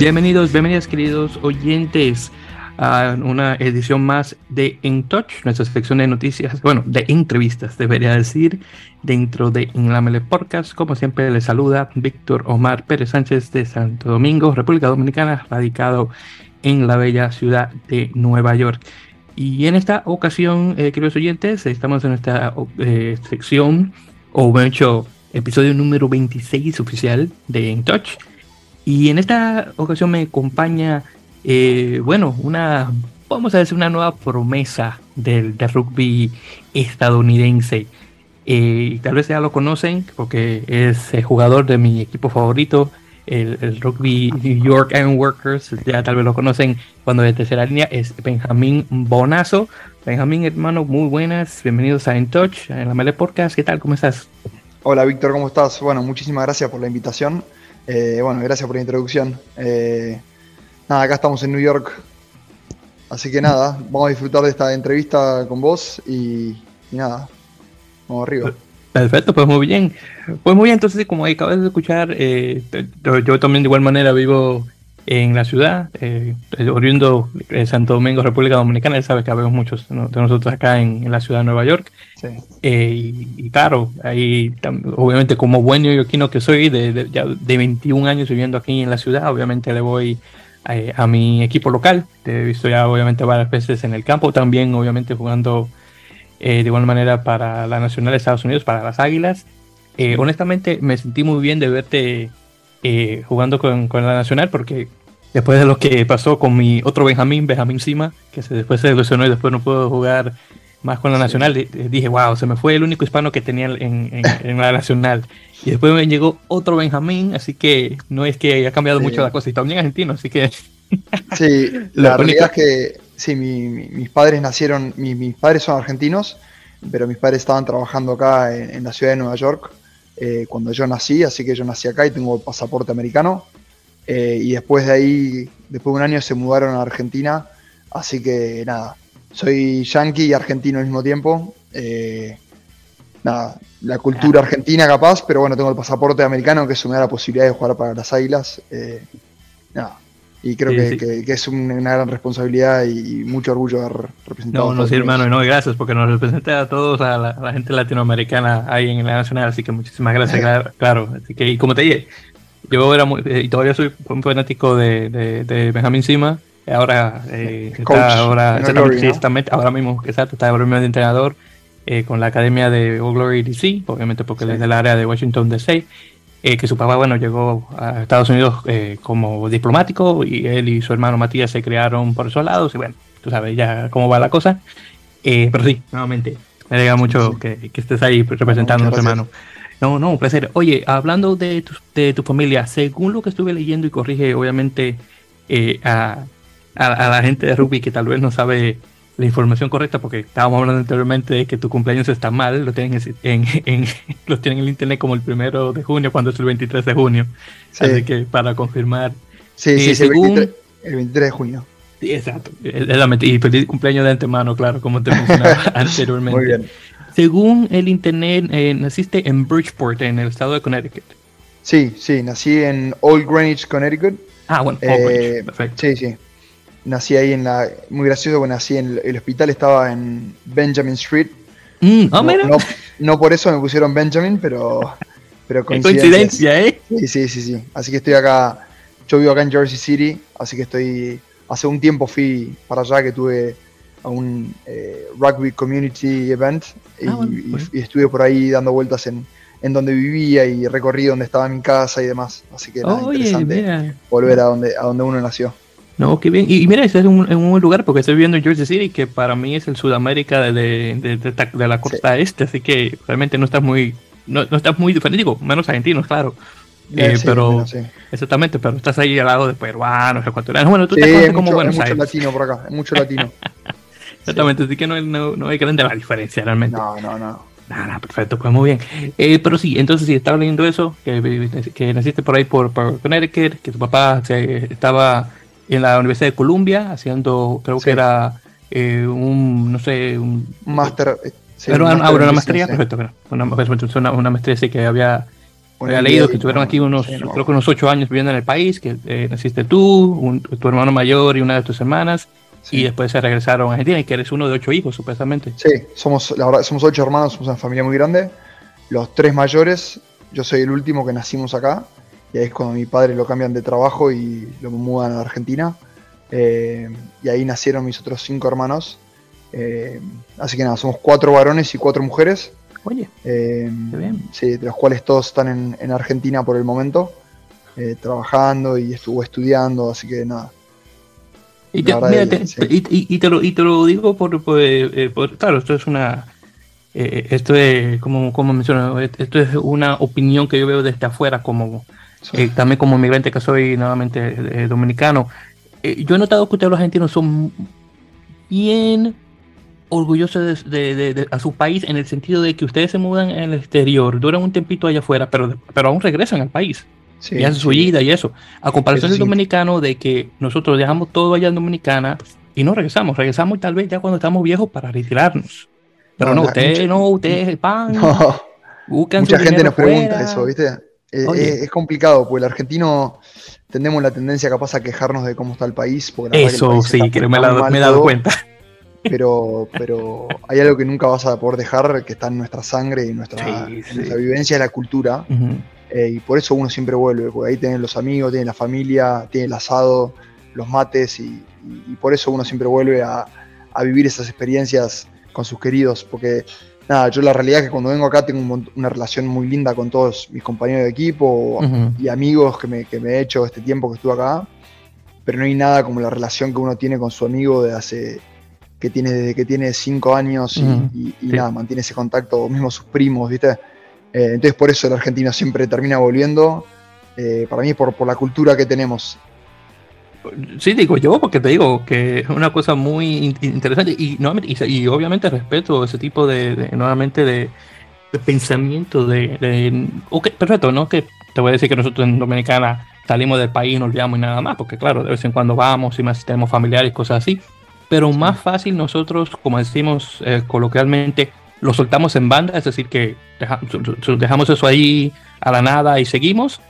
Bienvenidos, bienvenidos queridos oyentes a una edición más de En Touch, nuestra sección de noticias, bueno, de entrevistas, debería decir, dentro de Inlamele Podcast. Como siempre, les saluda Víctor Omar Pérez Sánchez de Santo Domingo, República Dominicana, radicado en la bella ciudad de Nueva York. Y en esta ocasión, eh, queridos oyentes, estamos en esta eh, sección, o de hecho, episodio número 26 oficial de En Touch. Y en esta ocasión me acompaña eh, bueno, una, vamos a decir, una nueva promesa del, rugby estadounidense. Eh, tal vez ya lo conocen porque es el jugador de mi equipo favorito, el, rugby New York Iron Workers. Ya tal vez lo conocen cuando de tercera línea es Benjamín Bonazo. Benjamín, hermano, muy buenas. Bienvenidos a In Touch, en la Mele Podcast. ¿Qué tal? ¿Cómo estás? Hola, Víctor, ¿cómo estás? Bueno, muchísimas gracias por la invitación. Eh, bueno, gracias por la introducción. Nada, acá estamos en New York. Así que nada, vamos a disfrutar de esta entrevista con vos y, nada, vamos arriba. Perfecto, pues muy bien. Pues muy bien, entonces como acabas de escuchar, eh, yo también de igual manera vivo en la ciudad, eh, oriundo de Santo Domingo, República Dominicana, ya sabes que habemos muchos de nosotros acá en, la ciudad de Nueva York. Eh, y, claro, ahí obviamente como buen neoyorquino que soy, de, de, ya de 21 años viviendo aquí en la ciudad, obviamente le voy a, mi equipo local. Te he visto ya obviamente varias veces en el campo, también obviamente jugando eh, de igual manera para la Nacional de Estados Unidos, para las Águilas. Eh, honestamente me sentí muy bien de verte eh, jugando con, con, la Nacional porque después de lo que pasó con mi otro Benjamín, Benjamín Sima, que se, después se lesionó y después no pudo jugar más con la Nacional, dije, wow, se me fue el único hispano que tenía en, en la Nacional. Y después me llegó otro Benjamín, así que no es que haya cambiado mucho la cosa, y también argentino, así que... Sí, la, realidad es que sí, mis padres nacieron, mis padres son argentinos, pero mis padres estaban trabajando acá en, la ciudad de Nueva York eh, cuando yo nací, así que yo nací acá y tengo pasaporte americano. Eh, y después de ahí, después de un año, se mudaron a Argentina, así que nada, soy yankee y argentino al mismo tiempo. Eh, nada, la cultura argentina capaz, pero bueno, tengo el pasaporte americano que eso me da la posibilidad de jugar para las Águilas. Nada. Y creo que, es una gran responsabilidad y mucho orgullo haber representado. No, no, sí, hermano, no, gracias porque nos representé a todos, a la, gente latinoamericana ahí en la nacional, así que muchísimas gracias, claro, Así que, y como te dije, yo era muy, eh, y todavía soy un fanático de, de, Benjamín Sima, ahora eh, está ahora, ahora mismo, exacto, está ahora mismo de entrenador eh, con la academia de All Glory DC, obviamente porque él es del área de Washington DC, eh, que su papá, bueno, llegó a Estados Unidos eh, como diplomático y él y su hermano Matías se crearon por esos lados y bueno, tú sabes ya cómo va la cosa. pero sí, nuevamente, me alegra mucho Que, estés ahí representando a tu hermano. No, no, un placer. Oye, hablando de tu, de tu familia, según lo que estuve leyendo y corrige, obviamente, a, a, la gente de rugby que tal vez no sabe la información correcta porque estábamos hablando anteriormente de que tu cumpleaños está mal, lo tienen en, en, lo tienen en el internet como el primero de junio cuando es el 23 de junio. Así que para confirmar. Sí, sí, eh, según, el, 23, de junio. Sí, exacto. Y feliz cumpleaños de antemano, claro, como te mencionaba anteriormente. Muy bien. Según el internet, eh, naciste en Bridgeport, en el estado de Connecticut. Sí, sí, nací en Old Greenwich, Connecticut. Ah, bueno, Old Greenwich, perfecto. Sí, sí nací ahí en la. Muy gracioso porque nací en el, hospital, estaba en Benjamin Street. Mm, oh, no, por eso me pusieron Benjamin, pero. pero coincidencia, ¿eh? Sí, sí, sí, sí. Así que estoy acá. Yo vivo acá en Jersey City, así que estoy. Hace un tiempo fui para allá que tuve a un eh, rugby community event ah, y, estuve por ahí dando vueltas en, en donde vivía y recorrí donde estaba mi casa y demás. Así que nada, interesante volver a donde, a donde uno nació. No, qué bien. Y, mira, estás en un, en un, buen lugar porque estoy viviendo en Jersey City, que para mí es el Sudamérica de, de, de, la costa este, así que realmente no estás muy, no, no estás muy diferente, digo, menos argentinos, claro. Eh, pero exactamente, pero estás ahí al lado de peruanos, ecuatorianos. Bueno, tú te conoces como Buenos mucho latino por acá, es mucho latino. exactamente, así que no, no, no hay grande la diferencia realmente. No, no, no. Nada, perfecto, pues muy bien. Eh, pero sí, entonces sí, estaba leyendo eso, que, que naciste por ahí por, por Connecticut, que tu papá se, estaba en la Universidad de Columbia, haciendo, creo que era eh, un, no sé, un máster. Eh, sí, una, una, maestría, perfecto, una, una, una maestría sí que había He leído que tuvieron aquí unos, creo que unos ocho años viviendo en el país, que eh, naciste tú, tu hermano mayor y una de tus hermanas, y después se regresaron a Argentina y que eres uno de ocho hijos, supuestamente. Sí, somos, la verdad, somos ocho hermanos, somos una familia muy grande. Los tres mayores, yo soy el último que nacimos acá, y ahí es cuando mi padre lo cambian de trabajo y lo mudan a Argentina. Eh, y ahí nacieron mis otros cinco hermanos. Eh, así que nada, somos cuatro varones y cuatro mujeres. Oye, eh, Sí, de los cuales todos están en, Argentina por el momento, trabajando y estuvo estudiando, así que nada. Y te, lo, y te lo digo por, claro, esto es una, esto es, como, como menciono, esto es una opinión que yo veo desde afuera como, también como inmigrante que soy nuevamente dominicano. Eh, yo he notado que ustedes los argentinos son bien orgullosos de, a su país en el sentido de que ustedes se mudan el exterior, duran un tempito allá afuera, pero, pero aún regresan al país. y hacen su vida y eso. A comparación del dominicano, de que nosotros dejamos todo allá en Dominicana y no regresamos. Regresamos tal vez ya cuando estamos viejos para retirarnos. Pero no, ustedes no, ustedes el pan. mucha gente nos pregunta eso, ¿viste? Eh, es, es, complicado, porque el argentino tenemos la tendencia capaz a quejarnos de cómo está el país. Porque Eso sí, que me, he dado cuenta. Pero, pero hay algo que nunca vas a poder dejar, que está en nuestra sangre y en nuestra, vivencia, es la cultura. Eh, y por eso uno siempre vuelve, porque ahí tienen los amigos, tienen la familia, tiene el asado, los mates, y, por eso uno siempre vuelve a, a, vivir esas experiencias con sus queridos, porque nada, yo la realidad es que cuando vengo acá tengo una relación muy linda con todos mis compañeros de equipo y amigos que me, he hecho este tiempo que estuve acá, pero no hay nada como la relación que uno tiene con su amigo de hace que tiene desde que tiene cinco años y, nada, mantiene ese contacto, mismo sus primos, ¿viste? Eh, entonces por eso el argentino siempre termina volviendo, eh, para mí por, por la cultura que tenemos. Sí, digo yo, porque te digo que es una cosa muy interesante y, y, obviamente respeto ese tipo de, nuevamente, de, pensamiento de, ok, perfecto, ¿no? Que te voy a decir que nosotros en Dominicana salimos del país y nos olvidamos y nada más, porque claro, de vez en cuando vamos y más tenemos familiares cosas así, pero más fácil nosotros, como decimos eh, coloquialmente, lo soltamos en banda, es decir, que dejamos eso ahí a la nada y seguimos,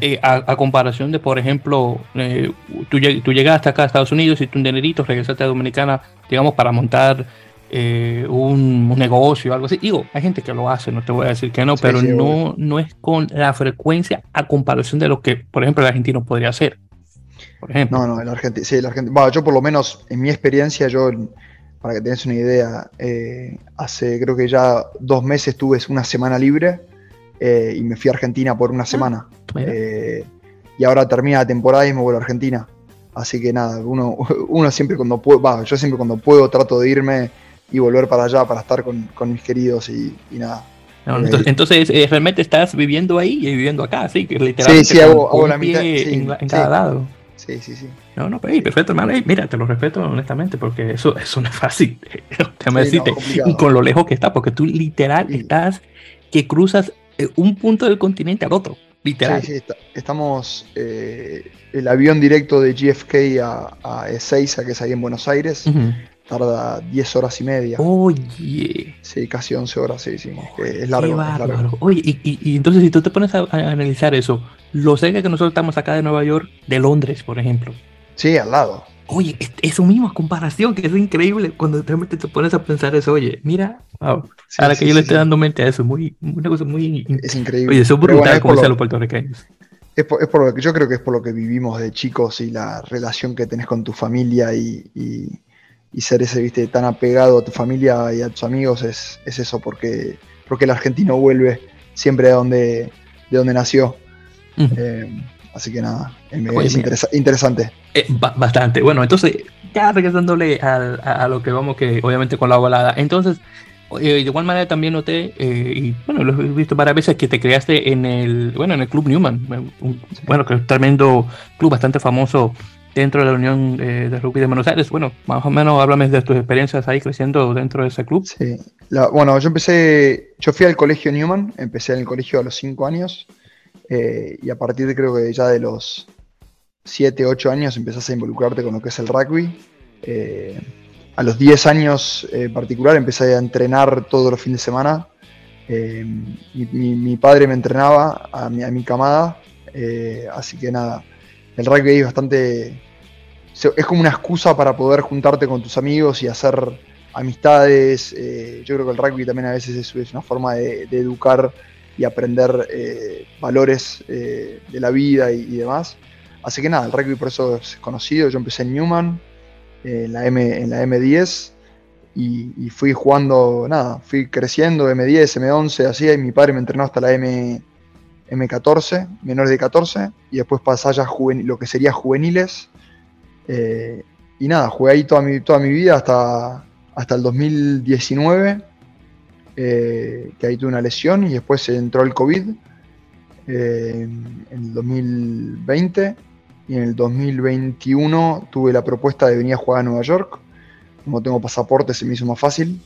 eh, a, comparación de, por ejemplo, eh, tú, tú, llegaste acá a Estados Unidos y tú un dinerito regresaste a Dominicana, digamos, para montar eh, un, negocio o algo así. Digo, hay gente que lo hace, no te voy a decir que no, pero no, no es con la frecuencia a comparación de lo que, por ejemplo, el argentino podría hacer. Por ejemplo. No, no, el argentino, sí, el argentino. yo por lo menos, en mi experiencia, yo, para que tengas una idea, hace creo que ya dos meses tuve una semana libre eh, y me fui a Argentina por una ah, semana. Eh, y ahora termina la temporada y me vuelvo a Argentina. Así que nada, uno, uno siempre cuando puedo, yo siempre cuando puedo trato de irme y volver para allá para estar con, mis queridos y, nada. Eh, entonces, realmente estás viviendo ahí y viviendo acá, sí, que literalmente sí, sí, hago, la mitad en, cada lado. Sí, sí, sí. No, no, perfecto, hermano. mira, te lo respeto honestamente, porque eso, eso no es fácil. Déjame decirte. y con lo lejos que está, porque tú literal estás que cruzas un punto del continente al otro, literal. Sí, sí, estamos. Eh, el avión directo de GFK a, a Ezeiza, que es ahí en Buenos Aires, tarda 10 horas y media. Oye. Sí, casi 11 horas, sí, sí. es largo. Oye, y, y, entonces si tú te pones a, analizar eso, lo sé que nosotros estamos acá de Nueva York, de Londres, por ejemplo. Sí, al lado. Oye, eso mismo, comparación, que es increíble cuando realmente te pones a pensar eso. Oye, mira, ahora que yo le estoy dando mente a eso, muy, una cosa muy. Es increíble. Oye, eso es brutal como los puertorriqueños. Es por, es por, lo que yo creo que es por lo que vivimos de chicos y la relación que tenés con tu familia y, y, ser ese, viste, tan apegado a tu familia y a tus amigos es, es eso, porque, porque el argentino vuelve siempre de donde, de donde nació. Así que nada, es interesante. Eh, bastante. Bueno, entonces, ya regresándole a, lo que vamos, que obviamente con la volada. Entonces, eh, de igual manera también noté, eh, y bueno, lo he visto varias veces, que te creaste en el, bueno, en el Club Newman. bueno, que es un tremendo club bastante famoso dentro de la Unión de Rugby de Buenos Aires. Bueno, más o menos háblame de tus experiencias ahí creciendo dentro de ese club. Sí, bueno, yo empecé, yo fui al colegio Newman, empecé en el colegio a los 5 años. Eh, y a partir de creo que ya de los 7, 8 años empezás a involucrarte con lo que es el rugby. Eh, a los 10 años en particular empecé a entrenar todos los fines de semana Eh, mi, padre me entrenaba a mi, a mi camada, eh, así que nada, el rugby es bastante... Es como una excusa para poder juntarte con tus amigos y hacer amistades. yo creo que el rugby también a veces es, una forma de, educar y aprender valores de la vida y, y demás. Así que nada, el rugby por eso es conocido. Yo empecé en Newman, en la, M, en la M10, y, fui jugando, nada, fui creciendo, M10, M11, así, y mi padre me entrenó hasta la M, M14, menores de 14, y después pasé ya lo que sería juveniles. Eh, y nada, jugué ahí toda mi, toda mi vida hasta, hasta el 2019, eh, que ahí tuve una lesión, y después entró el COVID eh, en el 2020 y en el 2021 tuve la propuesta de venir a jugar a Nueva York. Como tengo pasaporte se me hizo más fácil.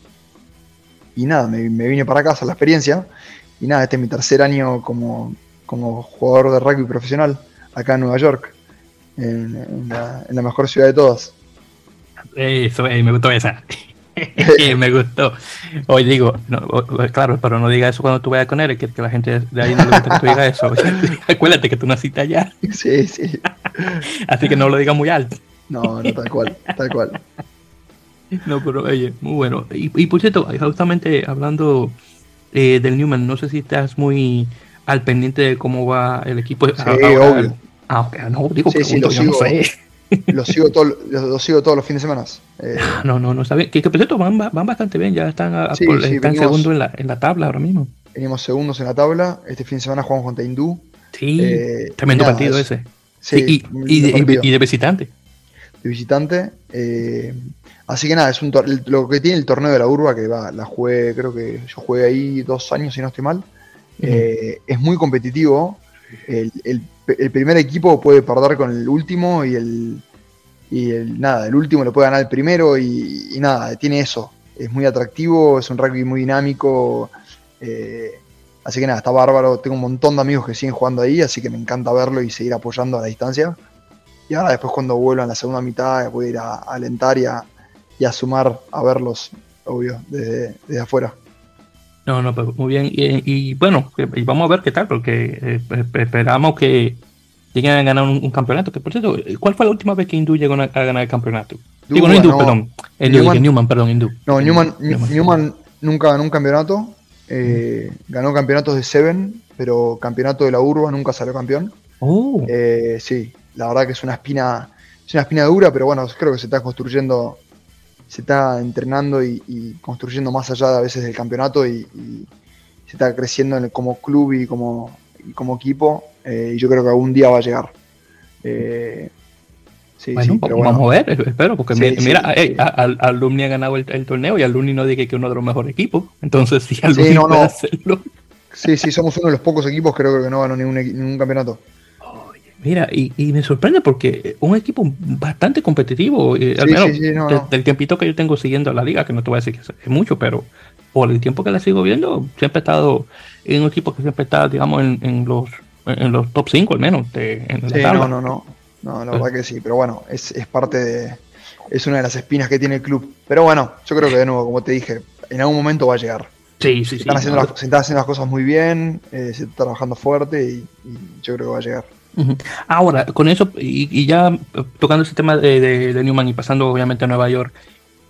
Y nada, me, vine para casa la experiencia. Y nada, este es mi tercer año como, como jugador de rugby profesional acá en Nueva York, en, la, mejor ciudad de todas. Eso, eh, me gustó esa. me gustó. Hoy digo, claro, pero no diga eso cuando tú vayas con él, que, que la gente de ahí no le gusta que tú digas eso. Acuérdate que tú naciste allá. Sí, sí. Así que no lo digas muy alto. No, no, tal cual, tal cual. No, pero oye, muy bueno. Y, por cierto, justamente hablando eh, del Newman, no sé si estás muy al pendiente de cómo va el equipo. Sí, obvio. Ah, ok, no, digo, sí, sí, lo sigo, lo, sigo todo, lo, sigo todos los fines de semana. Eh, no, no, no está bien. Que, por cierto, van, van bastante bien, ya están, a, están segundo en la, en la tabla ahora mismo. Venimos segundos en la tabla. Este fin de semana jugamos contra Hindú. Sí, eh, tremendo partido ese. Sí, y, de, visitante. De visitante. Eh, así que nada, es un lo que tiene el torneo de la Urba, que va, la jugué, creo que yo jugué ahí dos años, si no estoy mal. Eh, es muy competitivo. El, primer equipo puede perder con el último y el, y el nada, el último lo puede ganar el primero y, nada, tiene eso. Es muy atractivo, es un rugby muy dinámico. Eh, Así que nada, está bárbaro. Tengo un montón de amigos que siguen jugando ahí, así que me encanta verlo y seguir apoyando a la distancia. Y ahora después cuando vuelva en la segunda mitad voy a ir a, alentar y a, sumar a verlos, obvio, desde, afuera. No, no, pero muy bien. Y, bueno, vamos a ver qué tal, porque eh, esperamos que lleguen a ganar un, campeonato. Que por cierto, ¿cuál fue la última vez que Hindú llegó a, ganar el campeonato? Digo, no Hindú, perdón. Newman, perdón, Hindú. No, Newman, Newman nunca ganó un campeonato. Eh, ganó campeonatos de Seven, pero campeonato de la Urba nunca salió campeón. Oh. Eh, sí, la verdad que es una espina, es una espina dura, pero bueno, creo que se está construyendo, se está entrenando y, construyendo más allá de a veces del campeonato y, se está creciendo como club y como, como equipo. Eh, y yo creo que algún día va a llegar. Sí, bueno, vamos a ver, espero, porque mira, Alumni ha ganado el, torneo y Alumni no dice que es uno de los mejores equipos. Entonces, si Alumni no, puede hacerlo. Sí, sí, somos uno de los pocos equipos creo que no ganó ningún, ningún campeonato. Mira, y, me sorprende porque un equipo bastante competitivo, eh, del, tiempito que yo tengo siguiendo la liga, que no te voy a decir que es mucho, pero por el tiempo que la sigo viendo, siempre he estado en un equipo que siempre está, digamos, en, los en los top 5 al menos. De, en sí, no, no, no. No, la verdad que sí, pero bueno, es, parte de. Es una de las espinas que tiene el club. Pero bueno, yo creo que de nuevo, como te dije, en algún momento va a llegar. Sí, sí, se están, Haciendo las, se están haciendo las cosas muy bien, eh, se está trabajando fuerte y, yo creo que va a llegar. Ahora, con eso, y, ya tocando ese tema de, Newman y pasando obviamente a Nueva York,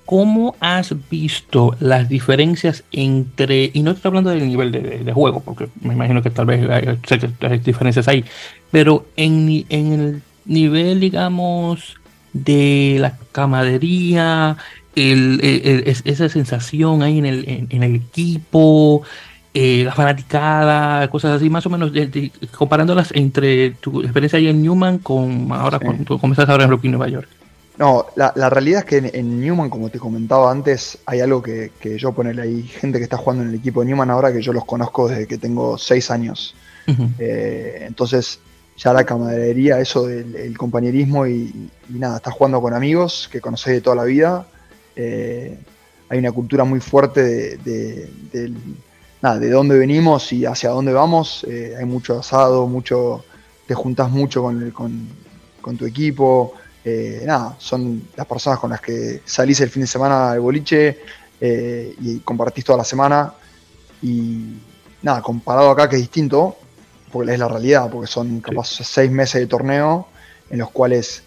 ¿cómo has visto las diferencias entre, y no estoy hablando del nivel de, juego, porque me imagino que tal vez hay, hay diferencias ahí, pero en, el nivel, digamos, de la camadería, esa sensación ahí en, el equipo, eh, la fanaticada, cosas así, más o menos, comparándolas entre tu experiencia ahí en Newman con ahora, con cuando comenzaste ahora en Rookie Nueva York. No, la, realidad es que en, Newman, como te comentaba antes, hay algo que, yo ponerle ahí, gente que está jugando en el equipo de Newman ahora que yo los conozco desde que tengo seis años. Eh, entonces, ya la camaradería, eso del compañerismo y, nada, estás jugando con amigos que conoces de toda la vida. Eh, hay una cultura muy fuerte de, de, nada, de dónde venimos y hacia dónde vamos. Eh, hay mucho asado, mucho, te juntas mucho con, con, tu equipo. Eh, nada, son las personas con las que salís el fin de semana al boliche y compartís toda la semana. Y nada, comparado acá que es distinto, porque es la realidad, porque son capaz seis meses de torneo en los cuales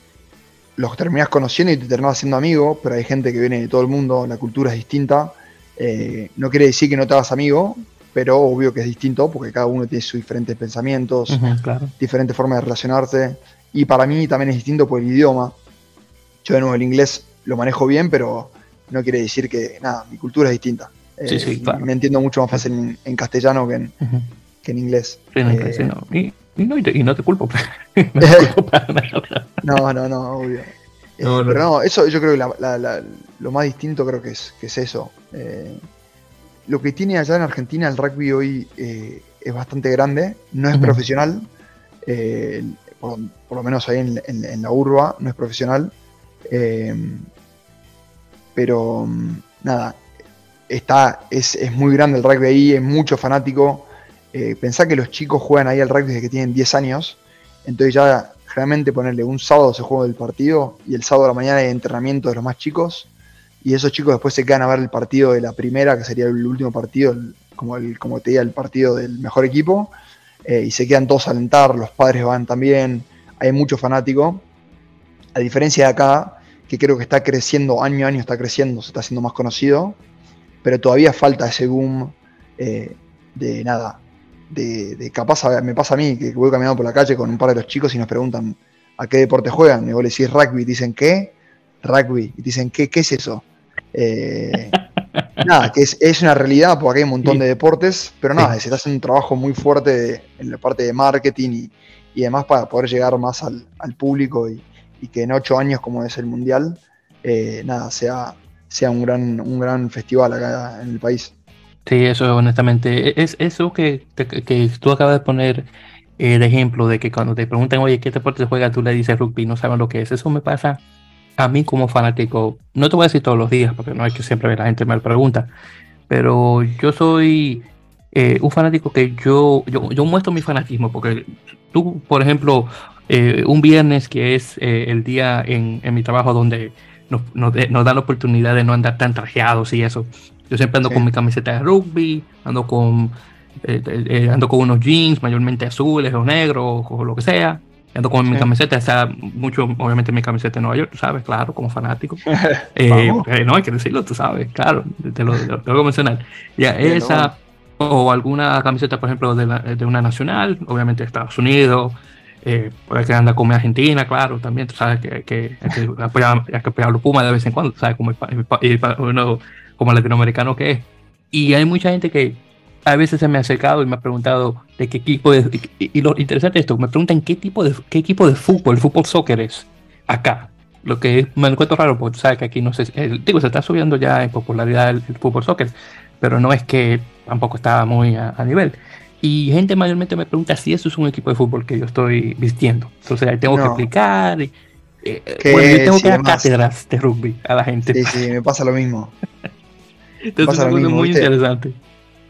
los terminás conociendo y te terminás siendo amigo, pero hay gente que viene de todo el mundo, la cultura es distinta. Eh, no quiere decir que no te hagas amigo, pero obvio que es distinto porque cada uno tiene sus diferentes pensamientos, diferentes formas de relacionarse. Y para mí también es distinto por el idioma. Yo de nuevo el inglés lo manejo bien, pero no quiere decir que, nada, mi cultura es distinta. Eh, me entiendo mucho más fácil en, castellano que en, que en inglés. Eh, y, no, te culpo. no, no, no, obvio. Eh, pero no, eso yo creo que lo más distinto creo que es, que es eso. Lo que tiene allá en Argentina el rugby hoy es bastante grande, no es profesional, por, lo menos ahí en, en, la urba no es profesional, pero mm, nada, está, es, muy grande el rugby ahí, es mucho fanático. Eh, pensá que los chicos juegan ahí al rugby desde que tienen 10 años, entonces ya generalmente ponerle un sábado se juega el partido y el sábado a la mañana hay entrenamiento de los más chicos y esos chicos después se quedan a ver el partido de la primera, que sería el último partido, como, el, como te diga, el partido del mejor equipo, eh, y se quedan todos a alentar, los padres van también, hay mucho fanático. A diferencia de acá, que creo que está creciendo, año a año está creciendo, se está haciendo más conocido, pero todavía falta ese boom eh, de nada, de, capaz, me pasa a mí, que voy caminando por la calle con un par de los chicos y nos preguntan a qué deporte juegan, y vos le decís rugby, y dicen ¿qué? Rugby, y dicen ¿qué, qué es eso? Eh, nada, que es, una realidad, porque hay un montón de deportes, pero nada, se está haciendo un trabajo muy fuerte en la parte de marketing y, demás para poder llegar más al, público y, que en ocho años, como es el Mundial, eh, nada, sea, sea un gran, un gran festival acá en el país. Sí, eso honestamente, es eso que, que tú acabas de poner el ejemplo de que cuando te preguntan, oye, ¿qué deporte se juega? Tú le dices rugby, no saben lo que es. Eso me pasa a mí como fanático. No te voy a decir todos los días, porque no hay que siempre la gente me pregunta, pero yo soy eh, un fanático que yo, yo, muestro mi fanatismo, porque tú, por ejemplo, eh, un viernes que es eh, el día en, en mi trabajo donde nos, nos, da la oportunidad de no andar tan trajeados y eso. Yo siempre ando con mi camiseta de rugby, ando con, ando con unos jeans mayormente azules o negros o lo que sea. Ando con mi camiseta, está mucho, obviamente mi camiseta de Nueva York, tú sabes, claro, como fanático. no hay que decirlo, tú sabes, claro, te lo, tengo que mencionar. Ya, esa, o alguna camiseta, por ejemplo, de, la, de una nacional, obviamente de Estados Unidos, eh, puede que anda con Argentina, claro, también, tú sabes que, que, que apoyar, que apoyar a los Pumas de vez en cuando, sabes, como, uno, como latinoamericano que es. Y hay mucha gente que a veces se me ha acercado y me ha preguntado de qué equipo de, y, lo interesante es esto, me preguntan qué tipo de qué equipo de fútbol, fútbol soccer es acá. Lo que me encuentro raro, porque sabes que aquí no sé, digo, se está subiendo ya en popularidad el, fútbol soccer, pero no es que tampoco está muy a nivel. Y gente mayormente me pregunta si eso es un equipo de fútbol que yo estoy vistiendo. Entonces ahí tengo que explicar. Eh, bueno, yo tengo que dar cátedras de rugby a la gente. Sí, sí, me pasa lo mismo. Entonces es muy interesante.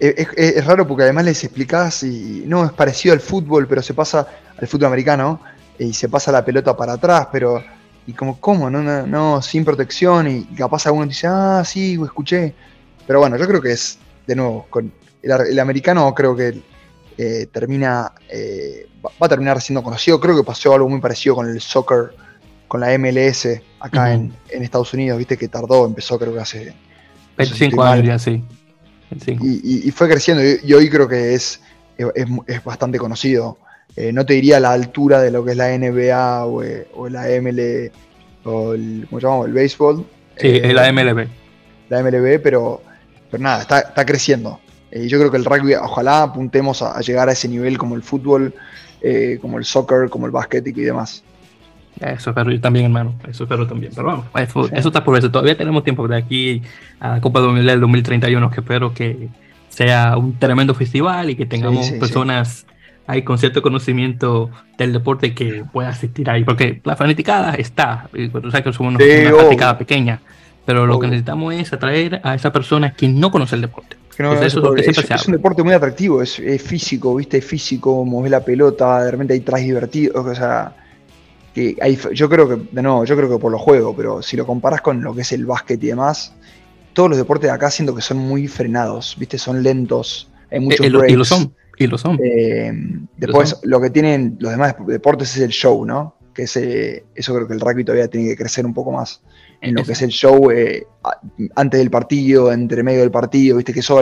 Es, raro porque además les explicás y no, es parecido al fútbol, pero se pasa al fútbol americano y se pasa la pelota para atrás, pero y como, ¿cómo? No, no, no sin protección y capaz alguno dice, ah, sí, escuché. Pero bueno, yo creo que es, de nuevo, con el, el americano creo que eh, termina, eh, va a terminar siendo conocido. Creo que pasó algo muy parecido con el soccer, con la MLS acá en, Estados Unidos, viste que tardó, empezó creo que hace 25 años ya, sí. Y, fue creciendo y, hoy creo que es, es, bastante conocido. Eh, no te diría a la altura de lo que es la NBA o, la ML o el, ¿cómo llamamos? el béisbol. Sí, es la MLB. La MLB, pero, pero nada, está, está creciendo. Eh, yo creo que el rugby, ojalá apuntemos a, llegar a ese nivel como el fútbol, eh, como el soccer, como el básquet y demás. Eso espero yo también, hermano. Eso espero también. Pero vamos, eso, está por eso. Todavía tenemos tiempo de aquí a la Copa del 2031, que espero que sea un tremendo festival y que tengamos personas ahí con cierto conocimiento del deporte que pueda asistir ahí. Porque la fanaticada está. Tú sabes que somos una fanaticada pequeña. Pero lo que necesitamos es atraer a esa persona que no conoce el deporte es, un deporte muy atractivo, es, físico, ¿viste? Es físico, mover la pelota, de repente hay tras divertidos, o sea, que hay, yo creo que, de nuevo, yo creo que por los juegos, pero si lo comparas con lo que es el básquet y demás, todos los deportes de acá siento que son muy frenados, ¿viste? Son lentos. hay muchos y, lo, y lo son, y lo son. Eh, después, lo, que tienen los demás deportes es el show, ¿no? Que ese, eso creo que el rugby todavía tiene que crecer un poco más. En lo que es el show eh, antes del partido, entre medio del partido, viste que eso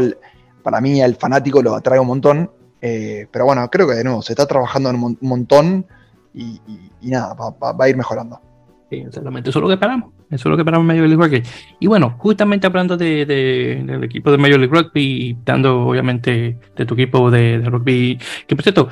para mí al fanático lo atrae un montón. Eh, pero bueno, creo que de nuevo se está trabajando un montón y, nada, va, a ir mejorando. Sí, exactamente, eso es lo que esperamos. Eso es lo que esperamos en Major League Rugby. Y bueno, justamente hablando de, del equipo de Major League Rugby y dando obviamente de tu equipo de, rugby, que por cierto,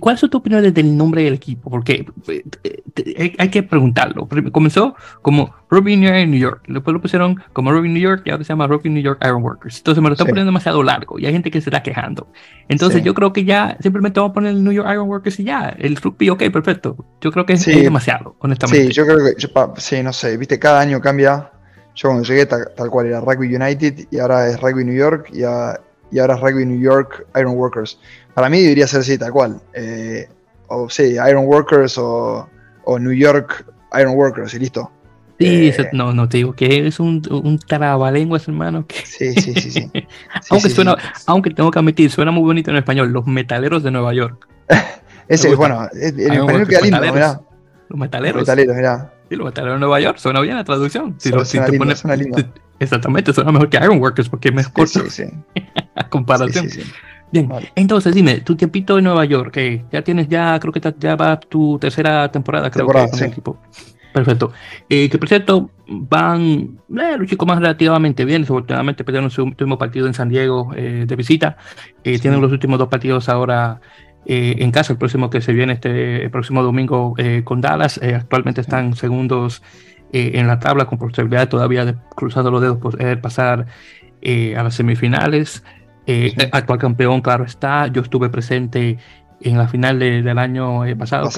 ¿cuál es tu opinión del nombre del equipo? Porque eh, hay que preguntarlo. Comenzó como Rugby New York, después lo pusieron como Rugby New York y ahora se llama Rugby New York Iron Workers. Entonces me lo están poniendo demasiado largo y hay gente que se está quejando. Entonces yo creo que ya simplemente vamos a poner el New York Iron Workers y ya, el rugby, ok, perfecto. Yo creo que es, demasiado, honestamente. Sí, yo creo que, sí, no sé, viste, cada año cambia. Yo cuando llegué tal, cual era Rugby United y ahora es Rugby New York y, ahora es Rugby New York Iron Workers. Para mí debería ser así tal cual. Eh, o sí, Iron Workers o, o New York Iron Workers y listo. Sí, eh, no, no te digo que es un, un trabalenguas, hermano. Sí, sí, sí, sí. aunque suena, aunque tengo que admitir, suena muy bonito en español, los metaleros de Nueva York. Ese, bueno, en español queda lindo, mirá. Los metaleros. Los metaleros, mirá. Sí, los metaleros de Nueva York, suena bien la traducción. Si, lo, si te lindo, pones, suena lindo. Exactamente, suena mejor que Iron Workers porque es mejor. Sí, sí, a comparación. Bien, entonces dime, tu tiempito en Nueva York, que ya tienes ya, creo que ya va tu tercera temporada, creo que con el equipo. Perfecto. Eh, que por cierto, van eh, los chicos más relativamente bien. Desafortunadamente perdieron su último partido en San Diego eh, de visita. Eh, tienen los últimos dos partidos ahora en casa. El próximo que se viene este el próximo domingo con Dallas. actualmente están segundos en la tabla con posibilidad todavía de cruzando los dedos poder pasar a las semifinales. Actual campeón, claro está. Yo estuve presente en la final del año eh, pasado,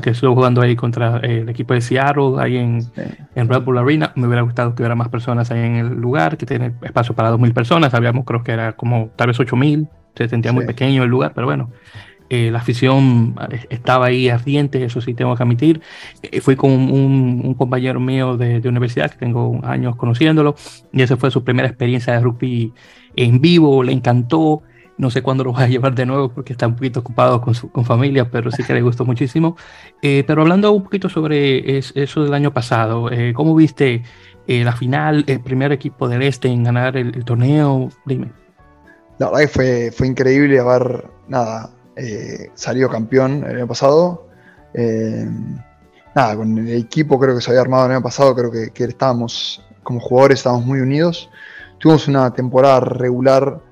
que, estuvo, jugando ahí contra eh, el equipo de Seattle, ahí en, en, Red Bull Arena. Me hubiera gustado que hubiera más personas ahí en el lugar, que tiene espacio para 2.000 personas. Habíamos, creo que era como tal vez 8.000. Se sentía muy pequeño el lugar, pero bueno, eh, la afición estaba ahí ardiente, eso sí tengo que admitir. fui con un, un compañero mío de, de, universidad, que tengo años conociéndolo, y esa fue su primera experiencia de rugby en vivo, le encantó. No sé cuándo lo va a llevar de nuevo porque está un poquito ocupado con su con familia, pero sí que le gustó muchísimo. Eh, pero hablando un poquito sobre eso del año pasado, eh, ¿cómo viste eh, la final, el primer equipo del Este en ganar el, torneo? Dime. La verdad que fue, fue increíble haber, nada, salido campeón el año pasado. nada, con el equipo creo que se había armado el año pasado, creo que, que estábamos, como jugadores, estábamos muy unidos. Tuvimos una temporada regular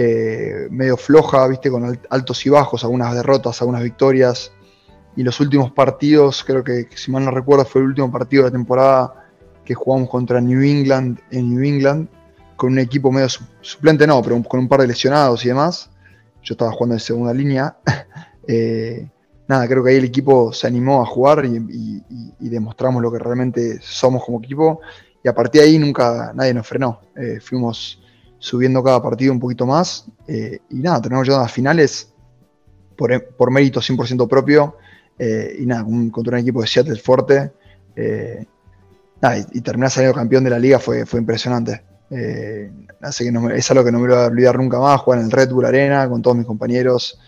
eh, medio floja, viste, con altos y bajos, algunas derrotas, algunas victorias. Y los últimos partidos, creo que, si mal no recuerdo, fue el último partido de la temporada que jugamos contra New England en New England, con un equipo medio suplente, no, pero con un par de lesionados y demás. Yo estaba jugando en segunda línea. Eh, nada, creo que ahí el equipo se animó a jugar y, demostramos lo que realmente somos como equipo. Y a partir de ahí nunca nadie nos frenó. Eh, fuimos subiendo cada partido un poquito más. Eh, y nada, tenemos llegado a finales por, por mérito 100% propio. Eh, y nada, contra un equipo de Seattle fuerte. Eh, y, terminar saliendo campeón de la liga fue, fue impresionante. así que no es algo que no me lo voy a olvidar nunca más. Jugar en el Red Bull Arena con todos mis compañeros.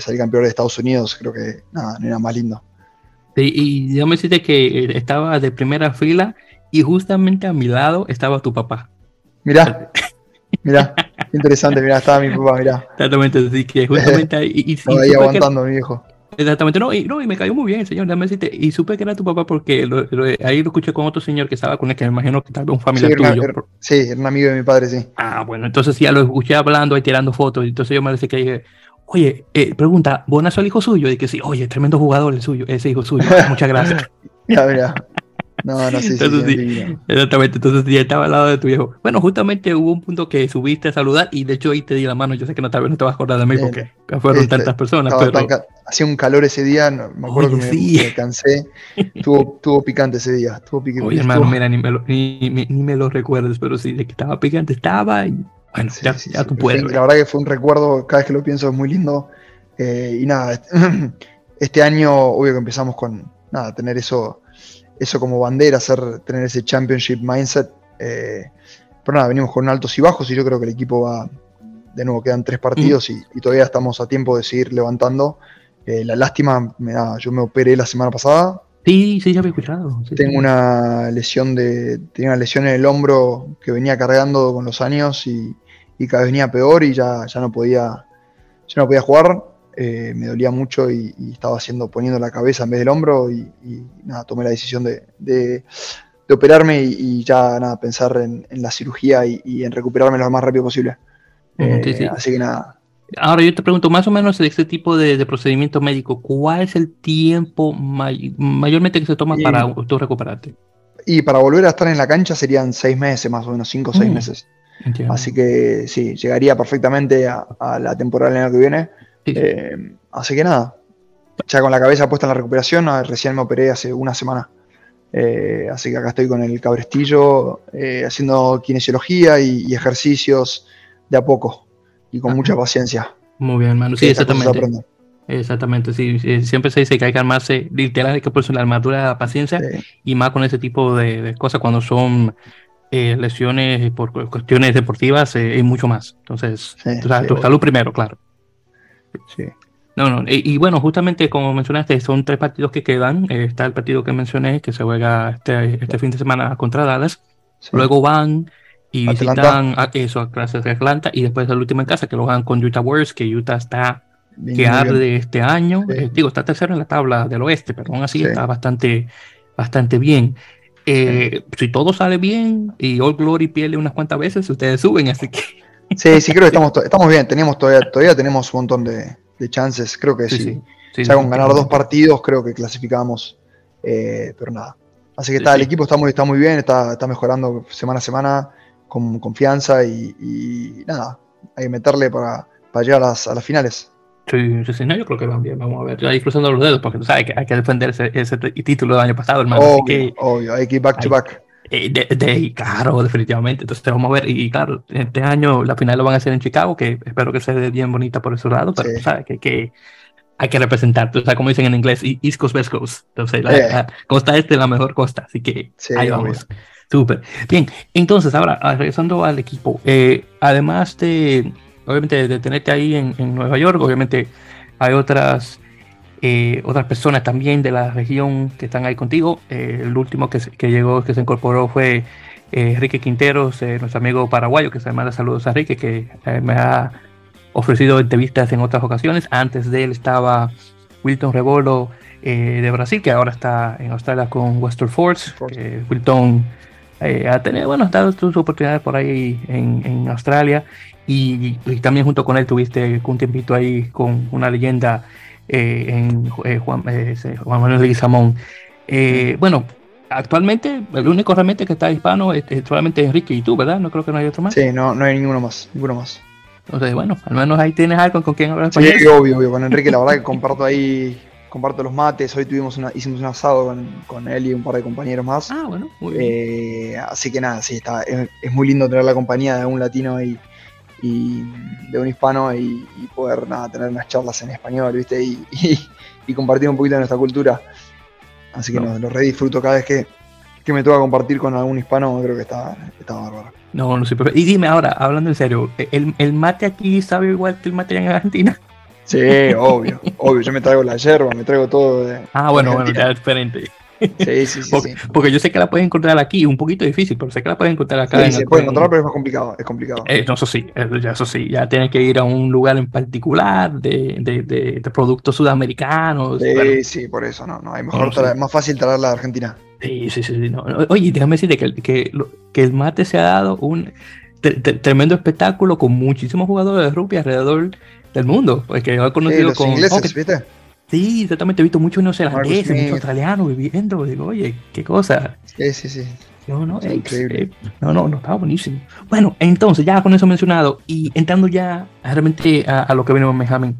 salir campeón de Estados Unidos, creo que nada, no era más lindo. y yo me dijiste que estaba de primera fila y justamente a mi lado estaba tu papá. Mirá. Mirá, interesante, mirá, estaba mi papá, mirá. Exactamente, así que justamente ahí. Y, ahí aguantando, mi viejo. Exactamente, no y, no, y me cayó muy bien el señor, déjame decirte, y supe que era tu papá porque ahí lo escuché con otro señor que estaba con él, que me imagino que tal vez un familiar sí, tuyo. Era, sí, era un amigo de mi padre, sí. Ah, bueno, entonces ya lo escuché hablando y tirando fotos, y entonces yo me decía que dije, oye, eh, pregunta, ¿Bonazo el hijo suyo? Y que sí, oye, tremendo jugador el suyo, ese hijo suyo, muchas gracias. ya, mira. No, no, sí, sí, Exactamente, entonces ya estaba al lado de tu viejo. Bueno, justamente hubo un punto que subiste a saludar y de hecho ahí te di la mano. Yo sé que no, tal vez no te vas a acordar de mí porque fueron este, tantas personas. Pero... hacía un calor ese día, me acuerdo que me, cansé. Estuvo, picante ese día. Estuvo picante. Oye, hermano, mira, ni me, lo, ni, ni, me lo recuerdes, pero sí, de que estaba picante, estaba. Y, bueno, ya, ya tú puedes. La verdad que fue un recuerdo, cada vez que lo pienso es muy lindo. Eh, y nada, este año, obvio que empezamos con nada, tener eso eso como bandera, hacer, tener ese championship mindset. Eh, pero nada, venimos con altos y bajos y yo creo que el equipo va, de nuevo quedan tres partidos y, todavía estamos a tiempo de seguir levantando. Eh, la lástima me da, yo me operé la semana pasada. Sí, sí, ya había escuchado. tengo una lesión de, tenía una lesión en el hombro que venía cargando con los años y, cada vez venía peor y ya, ya no podía, ya no podía jugar. Eh, me dolía mucho y, estaba haciendo, poniendo la cabeza en vez del hombro y, nada, tomé la decisión de, de operarme y, ya nada, pensar en, la cirugía y, en recuperarme lo más rápido posible. Eh, así que nada. Ahora yo te pregunto, más o menos de este tipo de, procedimiento médico, ¿cuál es el tiempo mayormente que se toma para tú recuperarte? Y para volver a estar en la cancha serían seis meses, más o menos, cinco o seis mm, meses. Así que sí, llegaría perfectamente a, la temporada del año que viene. Eh, así que nada, ya con la cabeza puesta en la recuperación, recién me operé hace una semana. Eh, así que acá estoy con el cabrestillo eh, haciendo kinesiología y, ejercicios de a poco y con mucha paciencia. Muy bien, hermano. Sí, exactamente. Exactamente, sí. Siempre se dice que hay que armarse, literal, hay que ponerse la armadura de la paciencia y más con ese tipo de, cosas cuando son eh, lesiones por cuestiones deportivas y mucho más. Entonces, tu salud primero, claro. Sí. No, no, y, bueno, justamente como mencionaste, son tres partidos que quedan. Eh, está el partido que mencioné, que se juega este, este fin de semana contra Dallas. Luego van y visitan a, eso, a clases de Atlanta, y después el último en casa, que lo van con Utah Warriors, que Utah está que arde este año. Eh, digo, está tercero en la tabla del oeste, pero aún así está bastante, bastante bien. Eh, si todo sale bien y All Glory pierde unas cuantas veces, ustedes suben, así que. Sí, sí, creo que estamos, estamos bien. Tenemos todavía, todavía tenemos un montón de, de chances, creo que sí. ya con ganar dos partidos creo que clasificamos, eh, pero nada. Así que está, el equipo está muy, está muy bien, está, está mejorando semana a semana con confianza y, nada, hay que meterle para, para llegar a las, a las finales. Sí, sí, no, yo creo que van bien, vamos a ver. Ahí cruzando los dedos, porque tú sabes que hay que defender ese, ese título del año pasado, hermano. Obvio, hay que ir back to back. Eh, de, claro, definitivamente. Entonces vamos a ver. Y claro, este año la final lo van a hacer en Chicago, que espero que sea bien bonita por ese lado, pero sabes que, que, hay que representar. O sea, como dicen en inglés, East Coast, West Coast. Entonces, la, costa este es la mejor costa, así que ahí vamos. Súper. Bien, entonces ahora, ah, regresando al equipo, eh, además de, obviamente, de tenerte ahí en, en Nueva York, obviamente hay otras eh, otras personas también de la región que están ahí contigo. Eh, el último que, que, llegó, que se incorporó fue eh, Enrique Quinteros, nuestro amigo paraguayo, que se llama saludos a Enrique, que me ha ofrecido entrevistas en otras ocasiones. Antes de él estaba Wilton Rebolo de Brasil, que ahora está en Australia con Western Force. Wilton ha tenido, bueno, dado sus oportunidades por ahí en, en Australia. Y, y, también junto con él tuviste un tiempito ahí con una leyenda eh, en eh, Juan, eh, Juan, Manuel Leguizamón. bueno, actualmente el único realmente que está hispano es, solamente Enrique y tú, ¿verdad? No creo que no hay otro más. Sí, no, no hay ninguno más, ninguno más. Entonces, bueno, al menos ahí tienes algo con quien hablar español. Sí, obvio, obvio. Con Enrique, la verdad que comparto ahí, comparto los mates. Hoy tuvimos una, hicimos un asado con, con él y un par de compañeros más. Ah, bueno, muy bien. así que nada, sí, está, es, es, muy lindo tener la compañía de un latino ahí y de un hispano y, poder nada, tener unas charlas en español, ¿viste? Y, compartir un poquito de nuestra cultura. Así que no. lo re disfruto cada vez que, que, me toca compartir con algún hispano, creo que está, está bárbaro. No, no sé, y dime ahora, hablando en serio, ¿el, ¿el, mate aquí sabe igual que el mate en Argentina? Sí, obvio, obvio, yo me traigo la yerba, me traigo todo de... Ah, bueno, bueno, ya es diferente. Sí, sí, sí porque, yo sé que la puedes encontrar aquí, un poquito difícil, pero sé que la puedes encontrar acá. Sí, se puede encontrar, pero es más complicado. Es complicado. Eh, eso sí, eso sí, ya tienes que ir a un lugar en particular de, de, de, productos sudamericanos. Sí, sí, por eso, no, no, hay mejor es más fácil traerla a Argentina. Sí, sí, sí. No, Oye, déjame decirte que, que, que el mate se ha dado un tremendo espectáculo con muchísimos jugadores de rugby alrededor del mundo, porque he conocido los con... Ingleses, ¿viste? Sí, exactamente. He visto muchos neozelandeses, muchos australianos viviendo. Digo, oye, qué cosa. Sí, sí, sí. No, no, increíble. no, no, no, estaba buenísimo. Bueno, entonces, ya con eso mencionado y entrando ya realmente a, lo que venimos, Benjamin,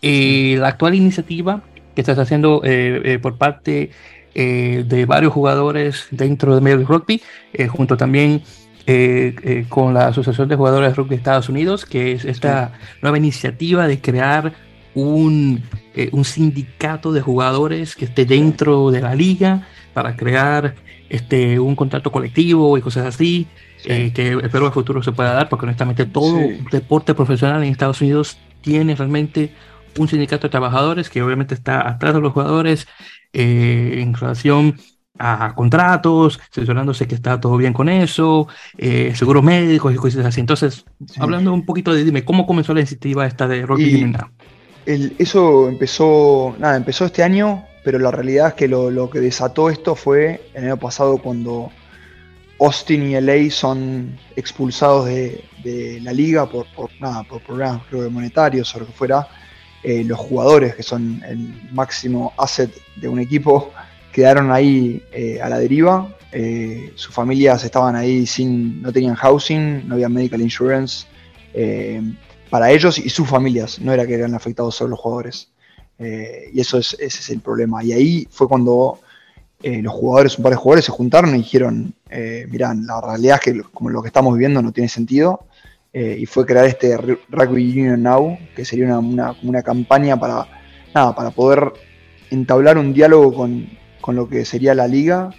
eh, la actual iniciativa que estás haciendo eh, eh, por parte de varios jugadores dentro de Major Rugby, junto también con la Asociación de Jugadores de Rugby de Estados Unidos, que es esta nueva iniciativa de crear un, eh, un sindicato de jugadores que esté dentro de la liga para crear este, un contrato colectivo y cosas así. eh, que espero el futuro se pueda dar, porque honestamente todo deporte profesional en Estados Unidos tiene realmente un sindicato de trabajadores que obviamente está atrás de los jugadores eh, en relación a contratos, asesorándose que está todo bien con eso, eh, seguros médicos y cosas así. Entonces, hablando un poquito de, dime, ¿cómo comenzó la iniciativa esta de Rugby Eso empezó, nada, empezó este año, pero la realidad es que lo, lo, que desató esto fue el año pasado cuando Austin y LA son expulsados de, de la liga por, por, nada, por problemas creo monetarios o lo que fuera. Eh, los jugadores, que son el máximo asset de un equipo, quedaron ahí eh, a la deriva. Eh, sus familias estaban ahí sin, no tenían housing, no había medical insurance para ellos y sus familias. No era que eran afectados solo los jugadores. y eso es, ese es el problema. Y ahí fue cuando los jugadores, un par de jugadores se juntaron y dijeron, mirá, la realidad es que como lo que estamos viviendo no tiene sentido. y fue crear este Rugby Union Now, que sería una, una campaña para, nada, para poder entablar un diálogo con, con lo que sería la liga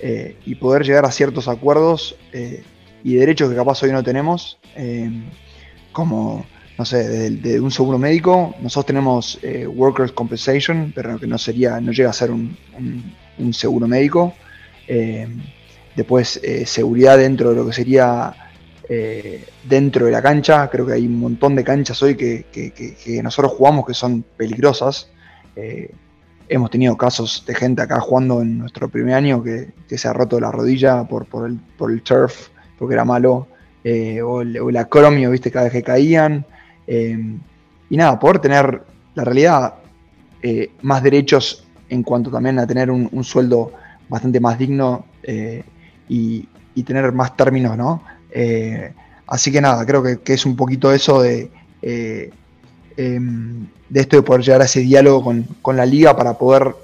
eh, y poder llegar a ciertos acuerdos eh, y derechos que capaz hoy no tenemos, eh, como, no sé, de, un seguro médico. Nosotros tenemos Workers' Compensation, pero que no sería, no llega a ser un, seguro médico. después, seguridad dentro de lo que sería dentro de la cancha. Creo que hay un montón de canchas hoy que, que nosotros jugamos que son peligrosas. Hemos tenido casos de gente acá jugando en nuestro primer año que, se ha roto la rodilla por, por, el, por el turf, porque era malo, eh, o, el, acromio, viste, cada vez que caían. Eh, y nada, poder tener, la realidad, eh, más derechos en cuanto también a tener un, sueldo bastante más digno y, tener más términos, ¿no? así que nada, creo que, es un poquito eso de em, de esto de poder llegar a ese diálogo con, la liga para poder